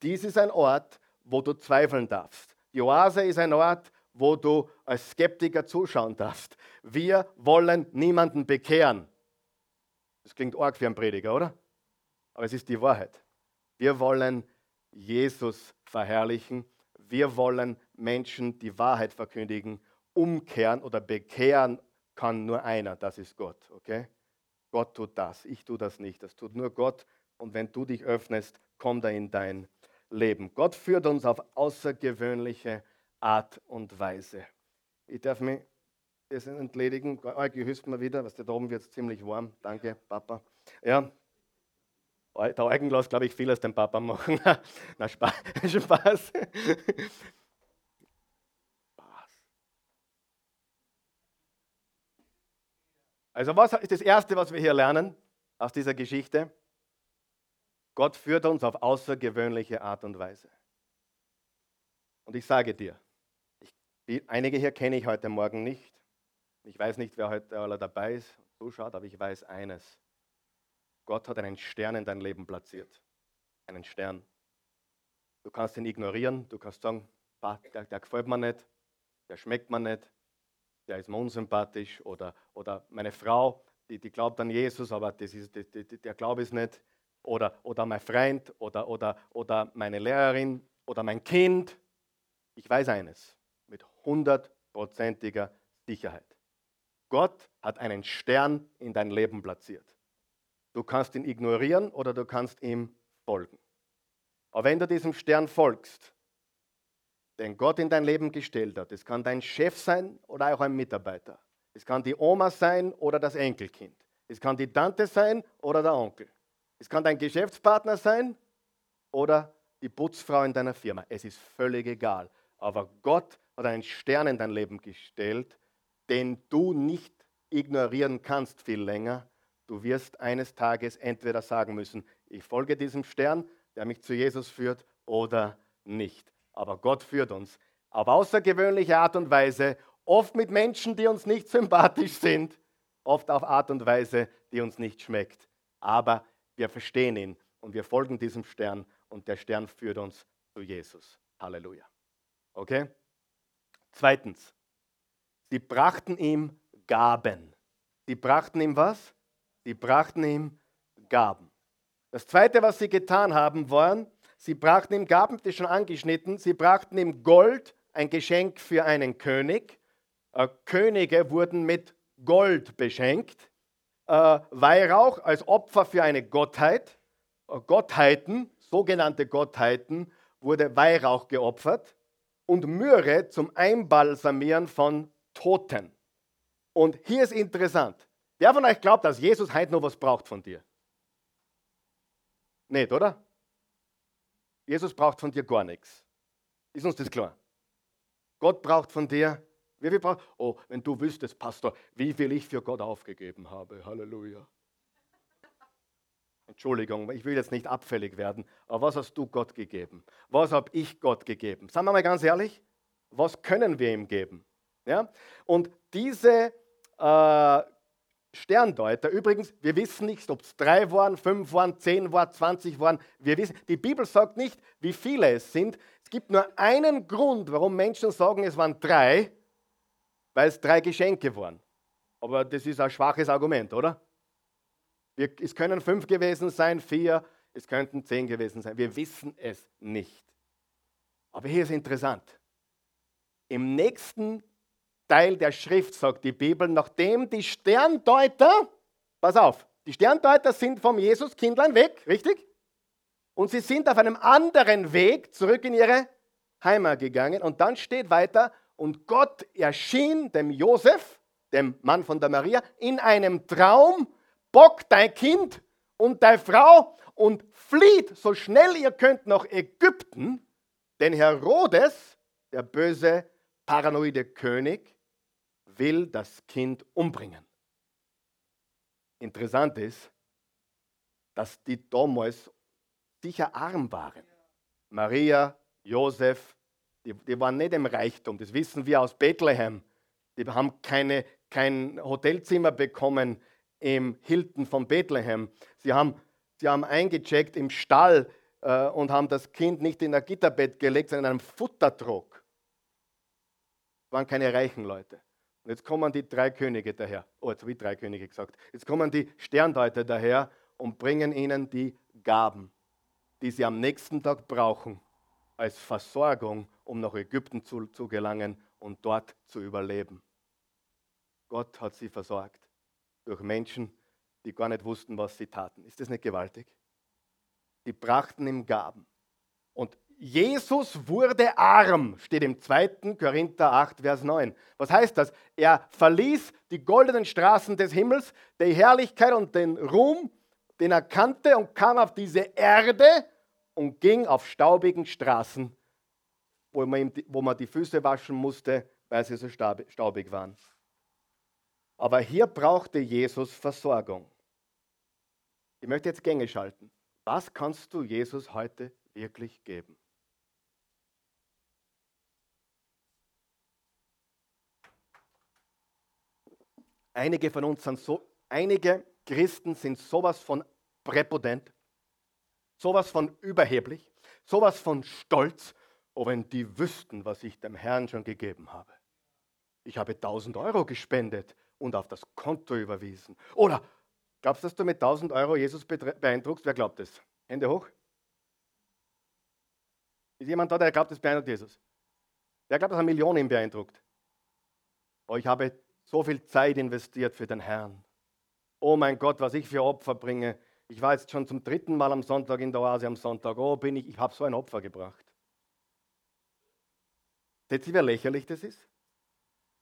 dies ist ein Ort, wo du zweifeln darfst. Die Oase ist ein Ort, wo du als Skeptiker zuschauen darfst. Wir wollen niemanden bekehren. Das klingt arg für einen Prediger, oder? Aber es ist die Wahrheit. Wir wollen Jesus verherrlichen. Wir wollen Menschen die Wahrheit verkündigen. Umkehren oder bekehren kann nur einer, das ist Gott. Okay? Gott tut das, ich tue das nicht. Das tut nur Gott. Und wenn du dich öffnest, kommt er in dein leben. Gott führt uns auf außergewöhnliche Art und Weise. Ich darf mich das entledigen. Euch hilft mir wieder, was da oben wird ziemlich warm. Danke, Papa. Ja. Der Eugen lässt, glaube ich, viel aus dem Papa machen. (laughs) Na, (laughs) Spaß. Spaß. Also was ist das Erste, was wir hier lernen aus dieser Geschichte? Gott führt uns auf außergewöhnliche Art und Weise. Und ich sage dir, ich, einige hier kenne ich heute Morgen nicht. Ich weiß nicht, wer heute alle dabei ist und zuschaut, aber ich weiß eines. Gott hat einen Stern in dein Leben platziert. Einen Stern. Du kannst ihn ignorieren, du kannst sagen, der, der gefällt mir nicht, der schmeckt mir nicht, der ist mir unsympathisch oder, oder meine Frau, die, die glaubt an Jesus, aber das ist, die, die, der Glaube ist nicht. Oder, oder mein Freund oder, oder, oder meine Lehrerin oder mein Kind. Ich weiß eines hundertprozentiger Sicherheit. Gott hat einen Stern in dein Leben platziert. Du kannst ihn ignorieren oder du kannst ihm folgen. Aber wenn du diesem Stern folgst, den Gott in dein Leben gestellt hat. Es kann dein Chef sein oder auch ein Mitarbeiter. Es kann die Oma sein oder das Enkelkind. Es kann die Tante sein oder der Onkel. Es kann dein Geschäftspartner sein oder die Putzfrau in deiner Firma. Es ist völlig egal. Aber Gott hat einen Stern in dein Leben gestellt, den du nicht ignorieren kannst viel länger. Du wirst eines Tages entweder sagen müssen, ich folge diesem Stern, der mich zu Jesus führt, oder nicht aber Gott führt uns auf außergewöhnliche Art und Weise, oft mit Menschen, die uns nicht sympathisch sind, oft auf Art und Weise, die uns nicht schmeckt. Aber wir verstehen ihn und wir folgen diesem Stern und der Stern führt uns zu Jesus. Halleluja. Okay? Zweitens, sie brachten ihm Gaben. Sie brachten ihm was? Sie brachten ihm Gaben. Das zweite, was sie getan haben, waren, Sie brachten ihm Gaben, das schon angeschnitten, sie brachten ihm Gold, ein Geschenk für einen König. Äh, Könige wurden mit Gold beschenkt. Äh, Weihrauch als Opfer für eine Gottheit. Äh, Gottheiten, sogenannte Gottheiten, wurde Weihrauch geopfert. Und Myrrhe zum Einbalsamieren von Toten. Und hier ist interessant. Wer von euch glaubt, dass Jesus heute noch was braucht von dir? Nicht, oder? Jesus braucht von dir gar nichts. Ist uns das klar? Gott braucht von dir, wie viel braucht? Oh, wenn du wüsstest, Pastor, wie viel ich für Gott aufgegeben habe. Halleluja. Entschuldigung, ich will jetzt nicht abfällig werden, aber was hast du Gott gegeben? Was habe ich Gott gegeben? Sagen wir mal ganz ehrlich, was können wir ihm geben? Ja? Und diese äh, Sterndeuter. Übrigens, wir wissen nicht, ob es drei waren, fünf waren, zehn waren, zwanzig waren. Wir wissen, die Bibel sagt nicht, wie viele es sind. Es gibt nur einen Grund, warum Menschen sagen, es waren drei, weil es drei Geschenke waren. Aber das ist ein schwaches Argument, oder? Wir, es können fünf gewesen sein, vier, es könnten zehn gewesen sein. Wir wissen es nicht. Aber hier ist interessant. Im nächsten Teil der Schrift, sagt die Bibel, nachdem die Sterndeuter, pass auf, die Sterndeuter sind vom Jesuskindlein weg, richtig? Und sie sind auf einem anderen Weg zurück in ihre Heimat gegangen. Und dann steht weiter, und Gott erschien dem Josef, dem Mann von der Maria, in einem Traum, bock dein Kind und deine Frau und flieht so schnell ihr könnt nach Ägypten, denn Herodes, der böse, paranoide König, will das Kind umbringen. Interessant ist, dass die damals sicher arm waren. Maria, Josef, die, die, waren nicht im Reichtum. Das wissen wir aus Bethlehem. Die haben keine, kein Hotelzimmer bekommen im Hilton von Bethlehem. Sie haben, sie haben eingecheckt im Stall äh, und haben das Kind nicht in ein Gitterbett gelegt, sondern in einem Futterdruck. Das waren keine reichen Leute. Und jetzt kommen die drei Könige daher. Oh, jetzt habe ich drei Könige gesagt. Jetzt kommen die Sterndeuter daher und bringen ihnen die Gaben, die sie am nächsten Tag brauchen, als Versorgung, um nach Ägypten zu, zu gelangen und dort zu überleben. Gott hat sie versorgt durch Menschen, die gar nicht wussten, was sie taten. Ist das nicht gewaltig? Sie brachten ihm Gaben. Und Jesus wurde arm, steht im 2. Korinther 8, Vers 9. Was heißt das? Er verließ die goldenen Straßen des Himmels, die Herrlichkeit und den Ruhm, den er kannte und kam auf diese Erde und ging auf staubigen Straßen, wo man, ihm, wo man die Füße waschen musste, weil sie so staubig waren. Aber hier brauchte Jesus Versorgung. Ich möchte jetzt Gänge schalten. Was kannst du Jesus heute wirklich geben? Einige von uns sind so, einige Christen sind sowas von präpotent, sowas von überheblich, sowas von stolz, oh, wenn die wüssten, was ich dem Herrn schon gegeben habe. Ich habe 1000 Euro gespendet und auf das Konto überwiesen. Oder glaubst du, dass du mit 1000 Euro Jesus beeindruckst? Wer glaubt das? Hände hoch. Ist jemand da, der glaubt, das beeindruckt Jesus? Wer glaubt, dass er Millionen beeindruckt? Oh, ich habe so viel Zeit investiert für den Herrn. Oh mein Gott, was ich für Opfer bringe. Ich war jetzt schon zum dritten Mal am Sonntag in der Oase am Sonntag. Oh, bin ich, ich habe so ein Opfer gebracht. Seht ihr, wie lächerlich das ist?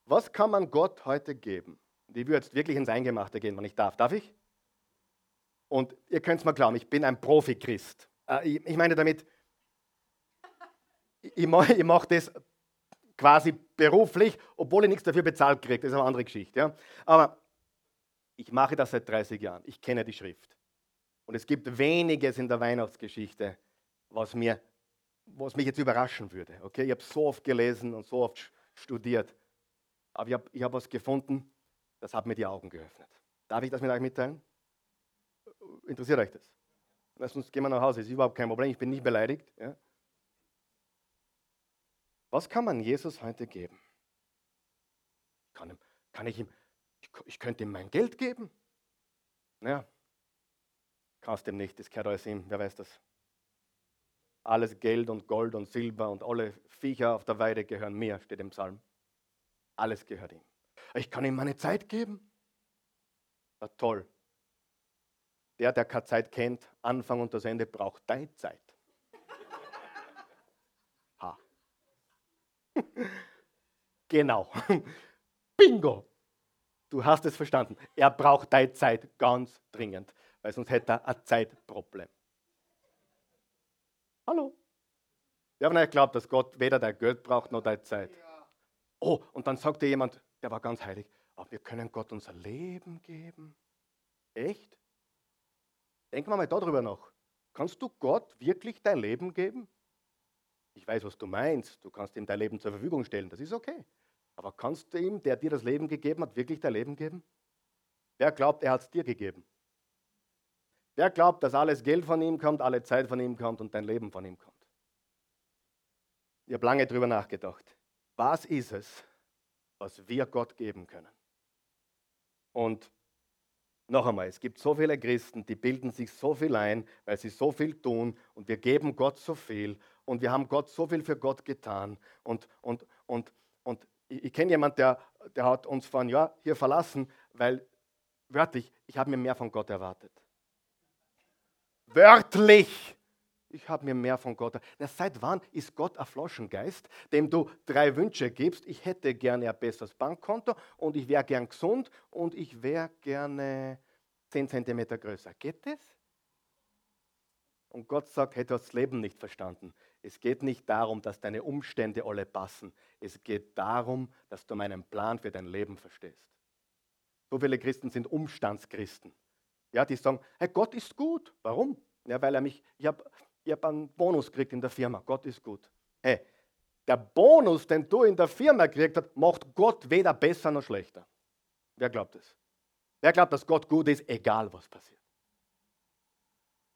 Was kann man Gott heute geben? Ich würde jetzt wirklich ins Eingemachte gehen, wenn ich darf. Darf ich? Und ihr könnt es mal glauben, ich bin ein Profi-Christ. Äh, ich, meine damit, ich, mache mach das quasi beruflich, obwohl ich nichts dafür bezahlt kriege. Das ist eine andere Geschichte. Ja? Aber ich mache das seit 30 Jahren. Ich kenne die Schrift. Und es gibt weniges in der Weihnachtsgeschichte, was, mir, was mich jetzt überraschen würde. Okay? Ich habe so oft gelesen und so oft studiert. Aber ich habe ich hab was gefunden, das hat mir die Augen geöffnet. Darf ich das mit euch mitteilen? Interessiert euch das? Lass uns gehen wir nach Hause, ist überhaupt kein Problem, ich bin nicht beleidigt. Ja? Was kann man Jesus heute geben? Kann, kann ich ihm, ich, ich, könnte ihm mein Geld geben? Naja, kannst ihm nicht, das gehört alles ihm, wer weiß das? Alles Geld und Gold und Silber und alle Viecher auf der Weide gehören mir, steht im Psalm. Alles gehört ihm. Ich kann ihm meine Zeit geben. Ja, toll. Der, der keine Zeit kennt, Anfang und das Ende, braucht deine Zeit. (laughs) genau. (laughs) Bingo. Du hast es verstanden. Er braucht deine Zeit ganz dringend, weil sonst hätte er ein Zeitproblem. Hallo. Wir haben nicht geglaubt, dass Gott weder dein Geld braucht noch deine Zeit. Oh, und dann sagte jemand, der war ganz heilig, aber wir können Gott unser Leben geben. Echt? Denken wir mal darüber nach. Kannst du Gott wirklich dein Leben geben? Ich weiß, was du meinst. Du kannst ihm dein Leben zur Verfügung stellen. Das ist okay. Aber kannst du ihm, der dir das Leben gegeben hat, wirklich dein Leben geben? Wer glaubt, er hat es dir gegeben? Wer glaubt, dass alles Geld von ihm kommt, alle Zeit von ihm kommt und dein Leben von ihm kommt? Ich habe lange darüber nachgedacht. Was ist es, was wir Gott geben können? Und noch einmal, es gibt so viele Christen, die bilden sich so viel ein, weil sie so viel tun und wir geben Gott so viel und wir haben Gott so viel für Gott getan. Und, und, und, und ich, ich kenne jemanden, der, der hat uns vor einem Jahr hier verlassen, weil wörtlich, ich habe mir mehr von Gott erwartet. Wörtlich! Ich habe mir mehr von Gott. Na, seit wann ist Gott ein Flaschengeist, dem du drei Wünsche gibst? Ich hätte gerne ein besseres Bankkonto und ich wäre gern gesund und ich wäre gerne 10 cm größer. Geht das? Und Gott sagt, hey, du hast das Leben nicht verstanden. Es geht nicht darum, dass deine Umstände alle passen. Es geht darum, dass du meinen Plan für dein Leben verstehst. So viele Christen sind Umstandschristen. Ja, die sagen, hey, Gott ist gut. Warum? Ja, weil er mich, ich habe ich habe einen Bonus gekriegt in der Firma. Gott ist gut. Hey, der Bonus, den du in der Firma gekriegt hast, macht Gott weder besser noch schlechter. Wer glaubt das? Wer glaubt, dass Gott gut ist, egal was passiert?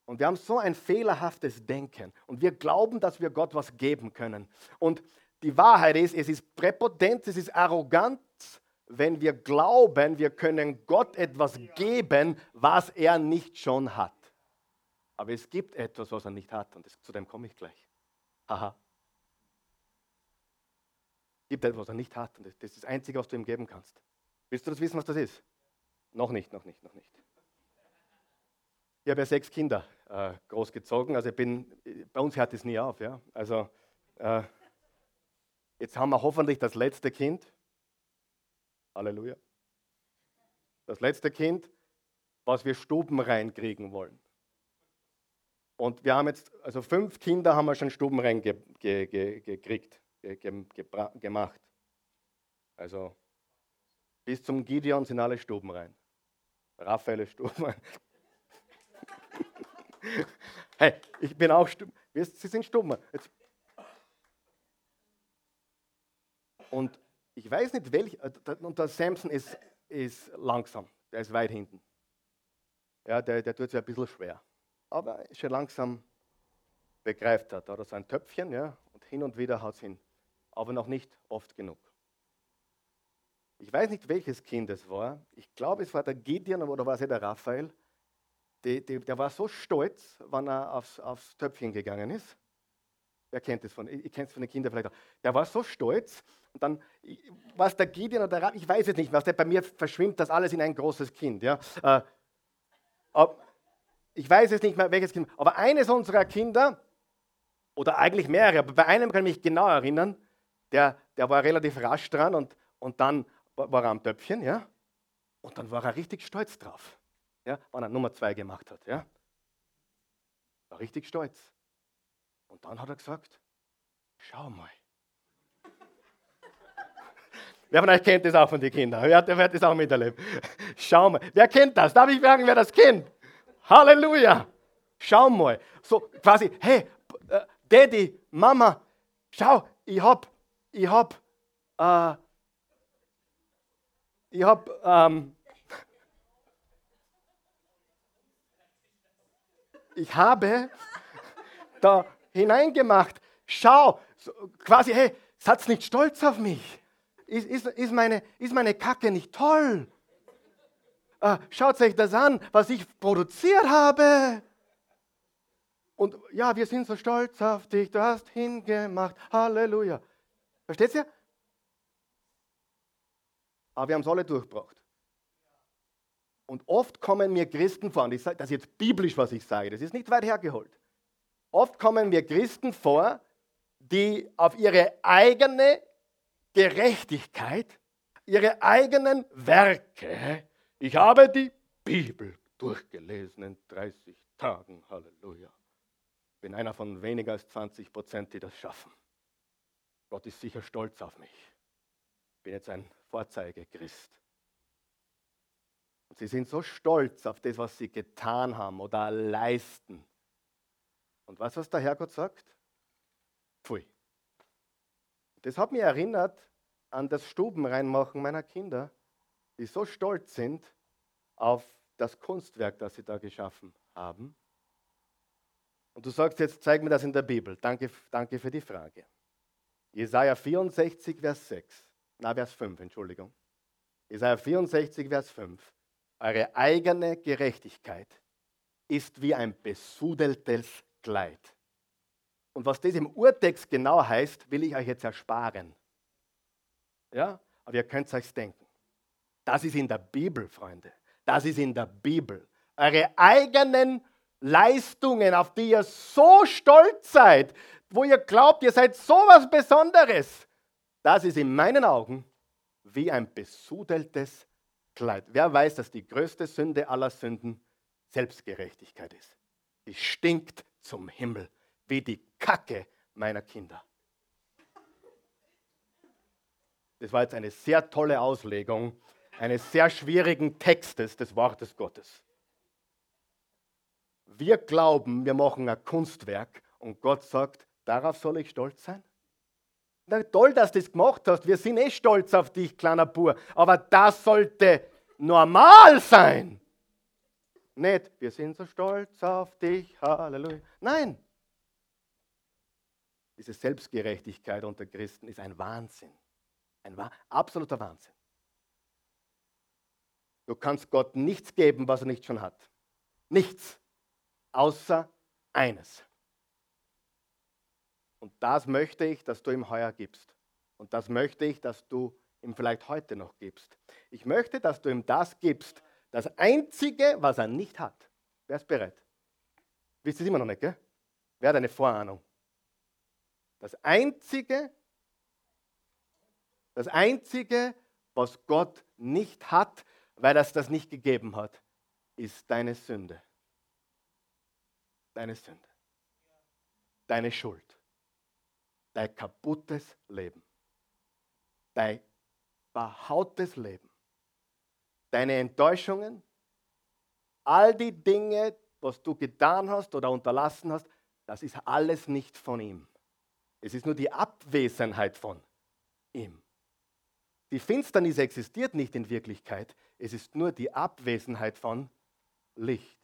Und wir haben so ein fehlerhaftes Denken. Und wir glauben, dass wir Gott was geben können. Und die Wahrheit ist, es ist Präpotenz, es ist Arroganz, wenn wir glauben, wir können Gott etwas geben, was er nicht schon hat. Aber es gibt etwas, was er nicht hat und das, zu dem komme ich gleich. Haha. Es gibt etwas, was er nicht hat und das, ist das Einzige, was du ihm geben kannst. Willst du das wissen, was das ist? Noch nicht, noch nicht, noch nicht. Ich habe ja sechs Kinder äh, großgezogen, also ich bin, bei uns hört es nie auf. Ja? Also äh, jetzt haben wir hoffentlich das letzte Kind. Halleluja. Das letzte Kind was wir Stuben reinkriegen wollen. Und wir haben jetzt, also fünf Kinder haben wir schon Stuben reingekriegt, ge, ge, gekriegt, ge, gemacht. Also bis zum Gideon sind alle Stuben rein. Raphael ist Stuben rein. (laughs) hey, ich bin auch Stuben. Sie sind Stuben. Jetzt. Und ich weiß nicht, welch, äh, und der Samson ist, ist langsam, der ist weit hinten. Ja, der, der tut sich ein bisschen schwer. Aber schon langsam begreift hat. Da hat er sein Töpfchen, ja, und hin und wieder haut es hin. Aber noch nicht oft genug. Ich weiß nicht, welches Kind es war. Ich glaube, es war der Gideon oder war es der Raphael. Die, die, der war so stolz, wenn er aufs, aufs Töpfchen gegangen ist. Wer kennt das von? Ich, kenne es von den Kindern vielleicht auch. Der war so stolz. Und dann, was der Gideon oder der Raphael, ich weiß es nicht, was der bei mir verschwimmt das alles in ein großes Kind. Ja? Äh, ich weiß jetzt nicht mehr, welches Kind, aber eines unserer Kinder, oder eigentlich mehrere, aber bei einem kann ich mich genau erinnern, der, der war relativ rasch dran und, und dann war er am Töpfchen, ja, und dann war er richtig stolz drauf, ja, wenn er Nummer zwei gemacht hat, ja. War richtig stolz. Und dann hat er gesagt, schau mal. (laughs) Wer von euch kennt das auch von den Kindern? Wer, wer hat das auch miterlebt? Schau mal. Wer kennt das? Darf ich fragen, wer das kennt? Halleluja! Schau mal. So quasi, hey, äh, Daddy, Mama, schau, ich hab, ich hab, äh, ich hab, ähm, ich habe da hineingemacht. Schau, so, quasi, hey, seid nicht stolz auf mich. Ist, ist, ist, meine, ist meine Kacke nicht toll? Äh, schaut euch das an, was ich produziert habe. Und ja, wir sind so stolz auf dich, du hast hingemacht. Halleluja. Versteht ihr? Aber wir haben es alle durchgebracht. Und oft kommen mir Christen vor, und ich sage, das ist jetzt biblisch, was ich sage, das ist nicht weit hergeholt. Oft kommen mir Christen vor, die auf ihre eigene Gerechtigkeit, ihre eigenen Werke ich habe die Bibel durchgelesen in 30 Tagen. Halleluja. Bin einer von weniger als 20 Prozent, die das schaffen. Gott ist sicher stolz auf mich. Bin jetzt ein Vorzeigechrist. Und sie sind so stolz auf das, was sie getan haben oder leisten. Und was, was der Herrgott sagt? Pfui. Das hat mich erinnert an das Stubenreinmachen meiner Kinder die so stolz sind auf das Kunstwerk, das sie da geschaffen haben. Und du sagst jetzt, zeig mir das in der Bibel. Danke, danke für die Frage. Jesaja 64, Vers 6. Na, Vers 5, Entschuldigung. Jesaja 64, Vers 5. Eure eigene Gerechtigkeit ist wie ein besudeltes Kleid. Und was das im Urtext genau heißt, will ich euch jetzt ersparen. Ja, aber ihr könnt es euch denken. Das ist in der Bibel, Freunde. Das ist in der Bibel. Eure eigenen Leistungen, auf die ihr so stolz seid, wo ihr glaubt, ihr seid so was Besonderes, das ist in meinen Augen wie ein besudeltes Kleid. Wer weiß, dass die größte Sünde aller Sünden Selbstgerechtigkeit ist? Die stinkt zum Himmel wie die Kacke meiner Kinder. Das war jetzt eine sehr tolle Auslegung eines sehr schwierigen Textes des Wortes Gottes. Wir glauben, wir machen ein Kunstwerk und Gott sagt, darauf soll ich stolz sein? Na, toll, dass du das gemacht hast. Wir sind eh stolz auf dich, kleiner Bur. Aber das sollte normal sein. Nicht, wir sind so stolz auf dich. Halleluja. Nein. Diese Selbstgerechtigkeit unter Christen ist ein Wahnsinn. Ein absoluter Wahnsinn. Du kannst Gott nichts geben, was er nicht schon hat. Nichts. Außer eines. Und das möchte ich, dass du ihm heuer gibst. Und das möchte ich, dass du ihm vielleicht heute noch gibst. Ich möchte, dass du ihm das gibst, das Einzige, was er nicht hat. Wer ist bereit? Wisst ihr es immer noch nicht, gell? Wer hat eine Vorahnung? Das Einzige, das Einzige, was Gott nicht hat, weil er das nicht gegeben hat, ist deine Sünde. Deine Sünde. Deine Schuld. Dein kaputtes Leben. Dein verhautes Leben. Deine Enttäuschungen. All die Dinge, was du getan hast oder unterlassen hast, das ist alles nicht von ihm. Es ist nur die Abwesenheit von ihm. Die Finsternis existiert nicht in Wirklichkeit, es ist nur die Abwesenheit von Licht.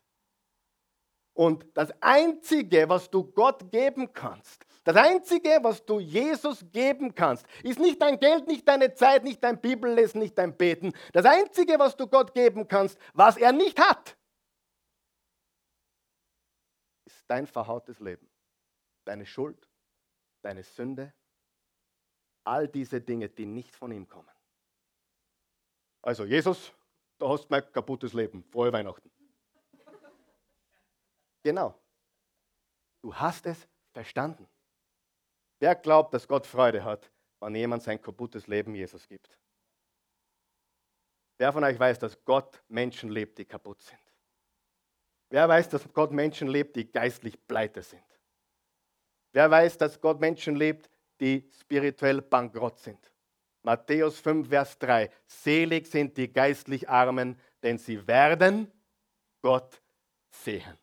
Und das Einzige, was du Gott geben kannst, das Einzige, was du Jesus geben kannst, ist nicht dein Geld, nicht deine Zeit, nicht dein Bibellesen, nicht dein Beten. Das Einzige, was du Gott geben kannst, was er nicht hat, ist dein verhautes Leben, deine Schuld, deine Sünde, all diese Dinge, die nicht von ihm kommen. Also Jesus, du hast mein kaputtes Leben. Frohe Weihnachten. Genau. Du hast es verstanden. Wer glaubt, dass Gott Freude hat, wenn jemand sein kaputtes Leben Jesus gibt? Wer von euch weiß, dass Gott Menschen lebt, die kaputt sind? Wer weiß, dass Gott Menschen lebt, die geistlich pleite sind? Wer weiß, dass Gott Menschen lebt, die spirituell bankrott sind? Matthäus 5, Vers 3. Selig sind die geistlich Armen, denn sie werden Gott sehen.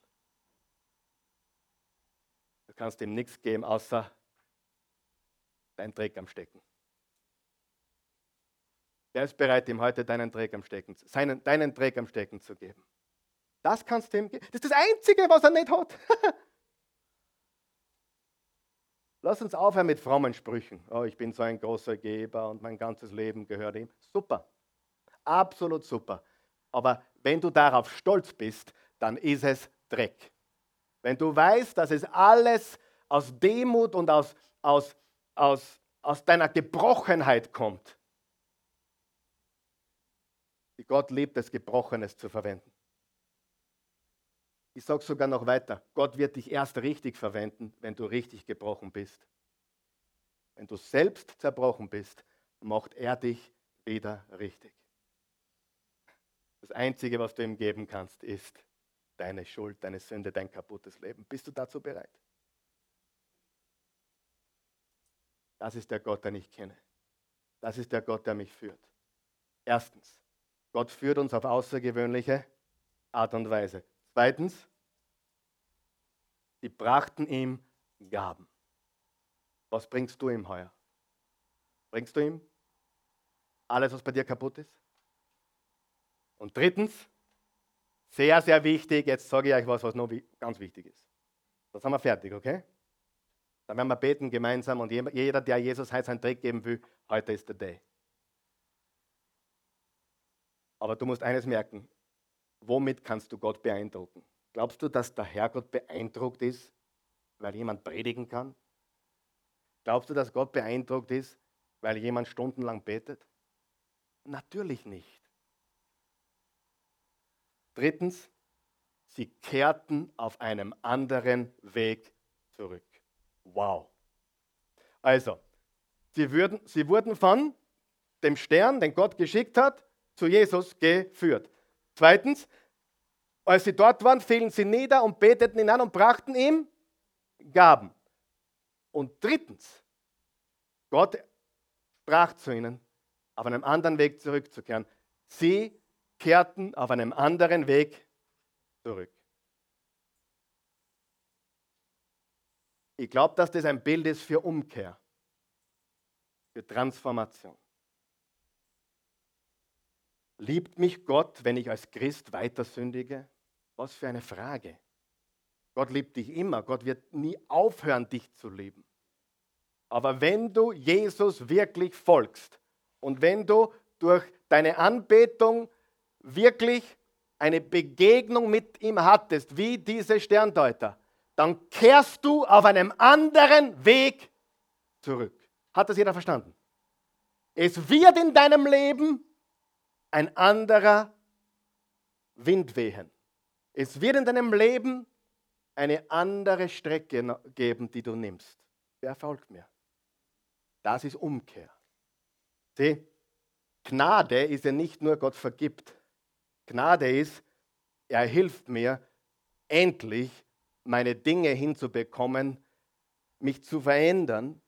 Du kannst ihm nichts geben, außer dein Dreck am Stecken. Wer ist bereit, ihm heute deinen Dreck am Stecken, seinen, deinen Dreck am Stecken zu geben? Das kannst du ihm geben. Das ist das Einzige, was er nicht hat. (laughs) Lass uns aufhören mit frommen Sprüchen. Oh, ich bin so ein großer Geber und mein ganzes Leben gehört ihm. Super. Absolut super. Aber wenn du darauf stolz bist, dann ist es Dreck. Wenn du weißt, dass es alles aus Demut und aus, aus, aus, aus deiner Gebrochenheit kommt. Wie Gott liebt es, Gebrochenes zu verwenden. Ich sage sogar noch weiter, Gott wird dich erst richtig verwenden, wenn du richtig gebrochen bist. Wenn du selbst zerbrochen bist, macht er dich wieder richtig. Das Einzige, was du ihm geben kannst, ist deine Schuld, deine Sünde, dein kaputtes Leben. Bist du dazu bereit? Das ist der Gott, den ich kenne. Das ist der Gott, der mich führt. Erstens, Gott führt uns auf außergewöhnliche Art und Weise. Zweitens, sie brachten ihm Gaben. Was bringst du ihm heuer? Bringst du ihm alles, was bei dir kaputt ist? Und drittens, sehr, sehr wichtig, jetzt sage ich euch was, was noch ganz wichtig ist. Das haben wir fertig, okay? Dann werden wir beten gemeinsam und jeder, der Jesus heute seinen Dreck geben will, heute ist der Day. Aber du musst eines merken, womit kannst du Gott beeindrucken? Glaubst du, dass der Herrgott beeindruckt ist, weil jemand predigen kann? Glaubst du, dass Gott beeindruckt ist, weil jemand stundenlang betet? Natürlich nicht. Drittens, sie kehrten auf einem anderen Weg zurück. Wow. Also, sie, würden, sie wurden von dem Stern, den Gott geschickt hat, zu Jesus geführt. Zweitens, als sie dort waren, fielen sie nieder und beteten ihn an und brachten ihm Gaben. Und drittens, Gott sprach zu ihnen, auf einem anderen Weg zurückzukehren. Sie kehrten auf einem anderen Weg zurück. Ich glaube, dass das ein Bild ist für Umkehr, für Transformation. Liebt mich Gott, wenn ich als Christ weiter sündige? Was für eine Frage. Gott liebt dich immer. Gott wird nie aufhören, dich zu lieben. Aber wenn du Jesus wirklich folgst und wenn du durch deine Anbetung wirklich eine Begegnung mit ihm hattest, wie diese Sterndeuter, dann kehrst du auf einem anderen Weg zurück. Hat das jeder verstanden? Es wird in deinem Leben ein anderer Wind wehen. Es wird in deinem Leben eine andere Strecke geben, die du nimmst. Wer folgt mir? Das ist Umkehr. Sieh, Gnade ist ja nicht nur Gott vergibt. Gnade ist, er hilft mir, endlich meine Dinge hinzubekommen, mich zu verändern.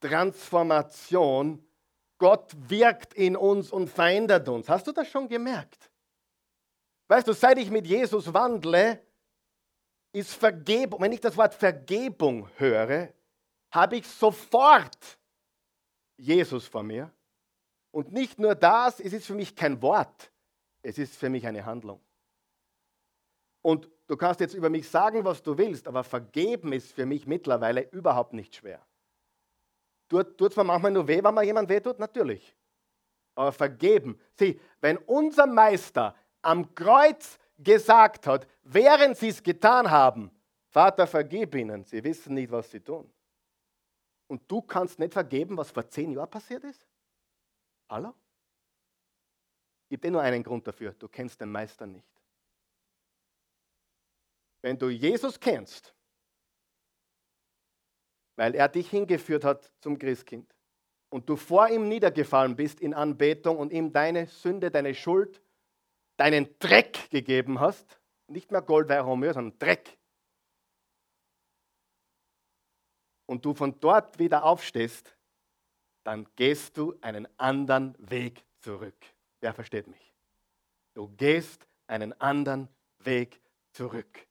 Transformation. Gott wirkt in uns und verändert uns. Hast du das schon gemerkt? Weißt du, seit ich mit Jesus wandle, ist Vergebung, wenn ich das Wort Vergebung höre, habe ich sofort Jesus vor mir. Und nicht nur das, es ist für mich kein Wort, es ist für mich eine Handlung. Und du kannst jetzt über mich sagen, was du willst, aber vergeben ist für mich mittlerweile überhaupt nicht schwer. Tut, tut zwar manchmal nur weh, wenn man jemand weh tut, natürlich. Aber vergeben. Sieh, wenn unser Meister am Kreuz gesagt hat, während sie es getan haben, Vater, vergib ihnen, sie wissen nicht, was sie tun. Und du kannst nicht vergeben, was vor zehn Jahren passiert ist? Hallo? Gibt eh nur einen Grund dafür, du kennst den Meister nicht. Wenn du Jesus kennst, weil er dich hingeführt hat zum Christkind und du vor ihm niedergefallen bist in Anbetung und ihm deine Sünde, deine Schuld, deinen Dreck gegeben hast, nicht mehr Gold, Weih, Romeo, sondern Dreck, und du von dort wieder aufstehst, dann gehst du einen anderen Weg zurück. Wer versteht mich? Du gehst einen anderen Weg zurück.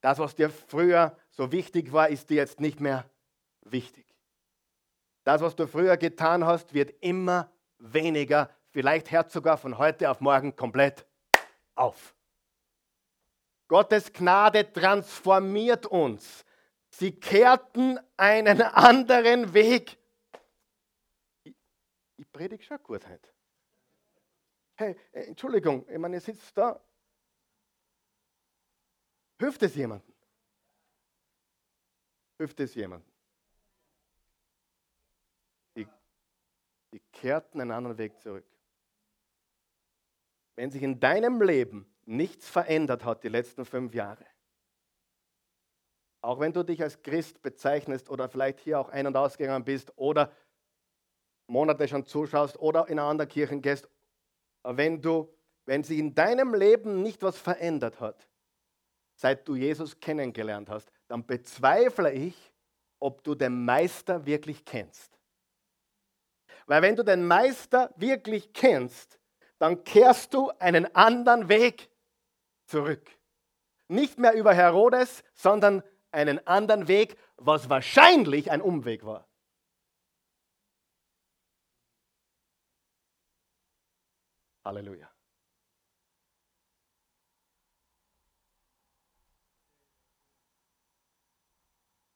Das, was dir früher so wichtig war, ist dir jetzt nicht mehr wichtig. Das, was du früher getan hast, wird immer weniger. Vielleicht hört sogar von heute auf morgen komplett auf. Gottes Gnade transformiert uns. Sie kehrten einen anderen Weg. Ich, ich predige schon gut heute. Hey, äh, Entschuldigung, ich meine, ihr sitzt da. Hilft es jemandem? Hilft es jemandem? Die, die kehrten einen anderen Weg zurück. Wenn sich in deinem Leben nichts verändert hat die letzten fünf Jahre, auch wenn du dich als Christ bezeichnest oder vielleicht hier auch ein- und ausgegangen bist oder Monate schon zuschaust oder in eine andere Kirche gehst, wenn du, wenn sich in deinem Leben nicht was verändert hat, seit du Jesus kennengelernt hast, dann bezweifle ich, ob du den Meister wirklich kennst. Weil wenn du den Meister wirklich kennst, dann kehrst du einen anderen Weg zurück. Nicht mehr über Herodes, sondern einen anderen Weg, was wahrscheinlich ein Umweg war. Halleluja.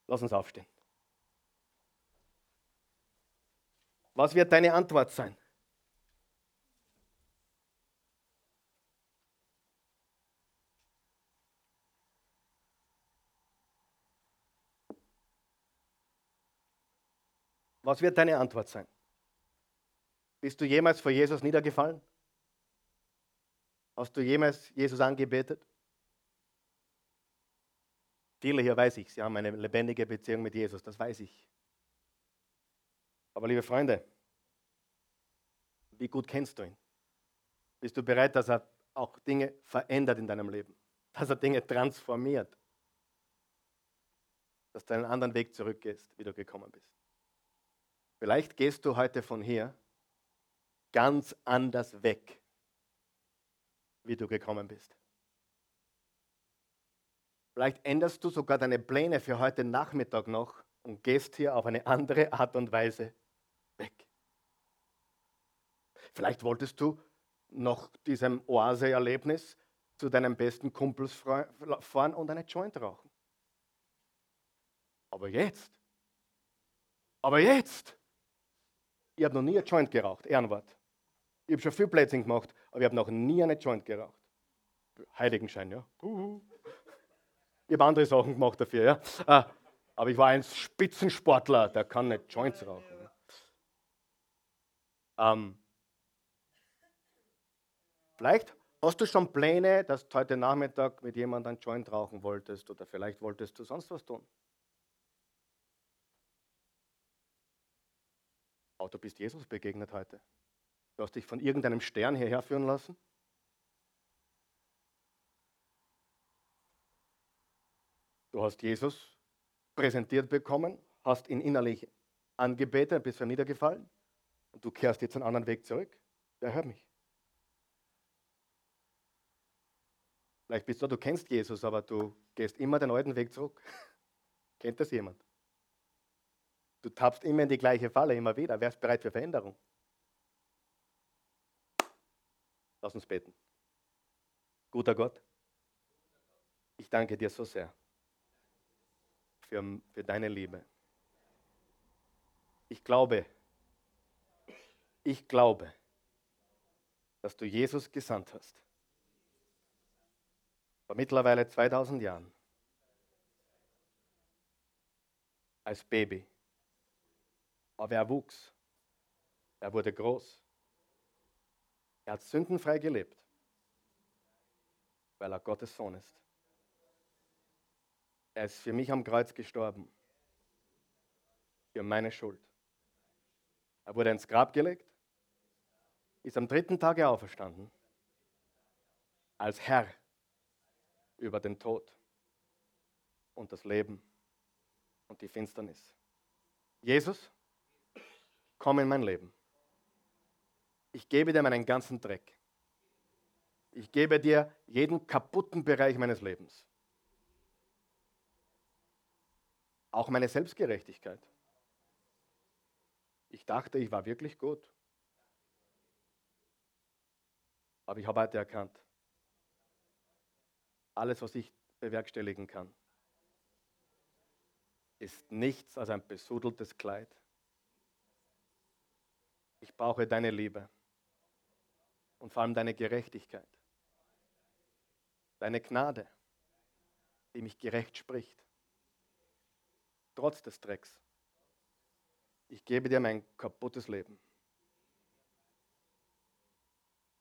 Lass uns aufstehen. Was wird deine Antwort sein? Was wird deine Antwort sein? Bist du jemals vor Jesus niedergefallen? Hast du jemals Jesus angebetet? Viele hier weiß ich, sie haben eine lebendige Beziehung mit Jesus, das weiß ich. Aber liebe Freunde, wie gut kennst du ihn? Bist du bereit, dass er auch Dinge verändert in deinem Leben? Dass er Dinge transformiert? Dass du einen anderen Weg zurückgehst, wie du gekommen bist? Vielleicht gehst du heute von hier ganz anders weg, wie du gekommen bist. Vielleicht änderst du sogar deine Pläne für heute Nachmittag noch und gehst hier auf eine andere Art und Weise weg. Vielleicht wolltest du nach diesem Oase-Erlebnis zu deinen besten Kumpels fahren und eine Joint rauchen. Aber jetzt, aber jetzt ich habe noch nie eine Joint geraucht, Ehrenwort. Ich habe schon viel Plätzchen gemacht, aber ich habe noch nie eine Joint geraucht. Heiligenschein, ja. Ich habe andere Sachen gemacht dafür, ja. Ah, aber ich war ein Spitzensportler, der kann nicht Joints rauchen. Ähm, vielleicht hast du schon Pläne, dass du heute Nachmittag mit jemandem ein Joint rauchen wolltest oder vielleicht wolltest du sonst was tun. Oh, du bist Jesus begegnet heute. Du hast dich von irgendeinem Stern hierher führen lassen. Du hast Jesus präsentiert bekommen, hast ihn innerlich angebetet, bist niedergefallen und du kehrst jetzt einen anderen Weg zurück. Wer hört mich? Vielleicht bist du, du kennst Jesus, aber du gehst immer den alten Weg zurück. (laughs) Kennt das jemand? Du tappst immer in die gleiche Falle, immer wieder. Wer ist bereit für Veränderung? Lass uns beten. Guter Gott, ich danke dir so sehr für, für deine Liebe. Ich glaube, ich glaube, dass du Jesus gesandt hast. Vor mittlerweile 2000 Jahren. Als Baby. Aber er wuchs. Er wurde groß. Er hat sündenfrei gelebt, weil er Gottes Sohn ist. Er ist für mich am Kreuz gestorben. Für meine Schuld. Er wurde ins Grab gelegt, ist am dritten Tage auferstanden. Als Herr über den Tod und das Leben und die Finsternis. Jesus, komm in mein Leben. Ich gebe dir meinen ganzen Dreck. Ich gebe dir jeden kaputten Bereich meines Lebens. Auch meine Selbstgerechtigkeit. Ich dachte, ich war wirklich gut. Aber ich habe heute erkannt, alles, was ich bewerkstelligen kann, ist nichts als ein besudeltes Kleid. Ich brauche deine Liebe und vor allem deine Gerechtigkeit, deine Gnade, die mich gerecht spricht, trotz des Drecks. Ich gebe dir mein kaputtes Leben.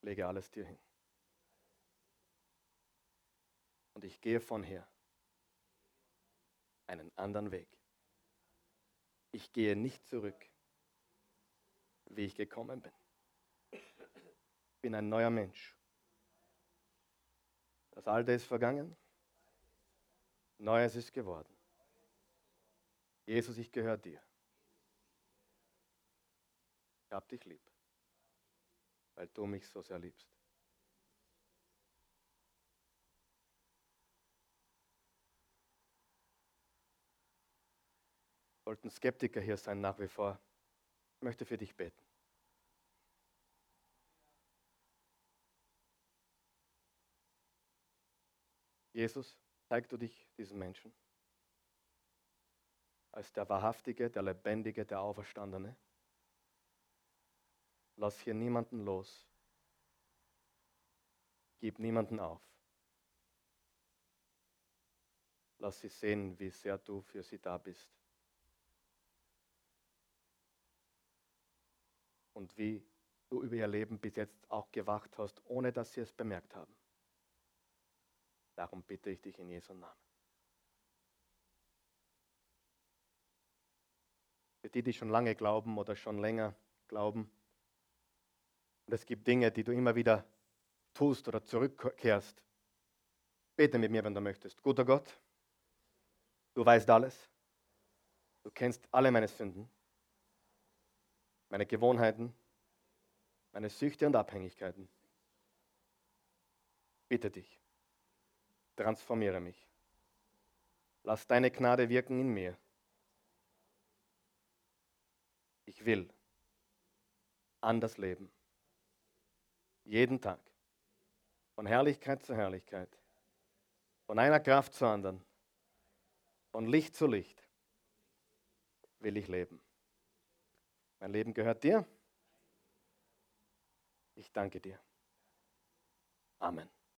Lege alles dir hin. Und ich gehe von hier einen anderen Weg. Ich gehe nicht zurück, wie ich gekommen bin. Ich bin ein neuer Mensch. Das Alte ist vergangen, Neues ist geworden. Jesus, ich gehöre dir. Ich hab dich lieb, weil du mich so sehr liebst. Sollten Skeptiker hier sein nach wie vor, ich möchte für dich beten. Jesus, zeig du dich diesen Menschen als der Wahrhaftige, der Lebendige, der Auferstandene. Lass hier niemanden los. Gib niemanden auf. Lass sie sehen, wie sehr du für sie da bist. Und wie du über ihr Leben bis jetzt auch gewacht hast, ohne dass sie es bemerkt haben. Darum bitte ich dich in Jesu Namen. Für die, die schon lange glauben oder schon länger glauben, und es gibt Dinge, die du immer wieder tust oder zurückkehrst. Bete mit mir, wenn du möchtest. Guter Gott, du weißt alles. Du kennst alle meine Sünden, meine Gewohnheiten, meine Süchte und Abhängigkeiten. Bitte dich, transformiere mich. Lass deine Gnade wirken in mir. Ich will anders leben. Jeden Tag. Von Herrlichkeit zu Herrlichkeit. Von einer Kraft zur anderen. Von Licht zu Licht will ich leben. Mein Leben gehört dir. Ich danke dir. Amen.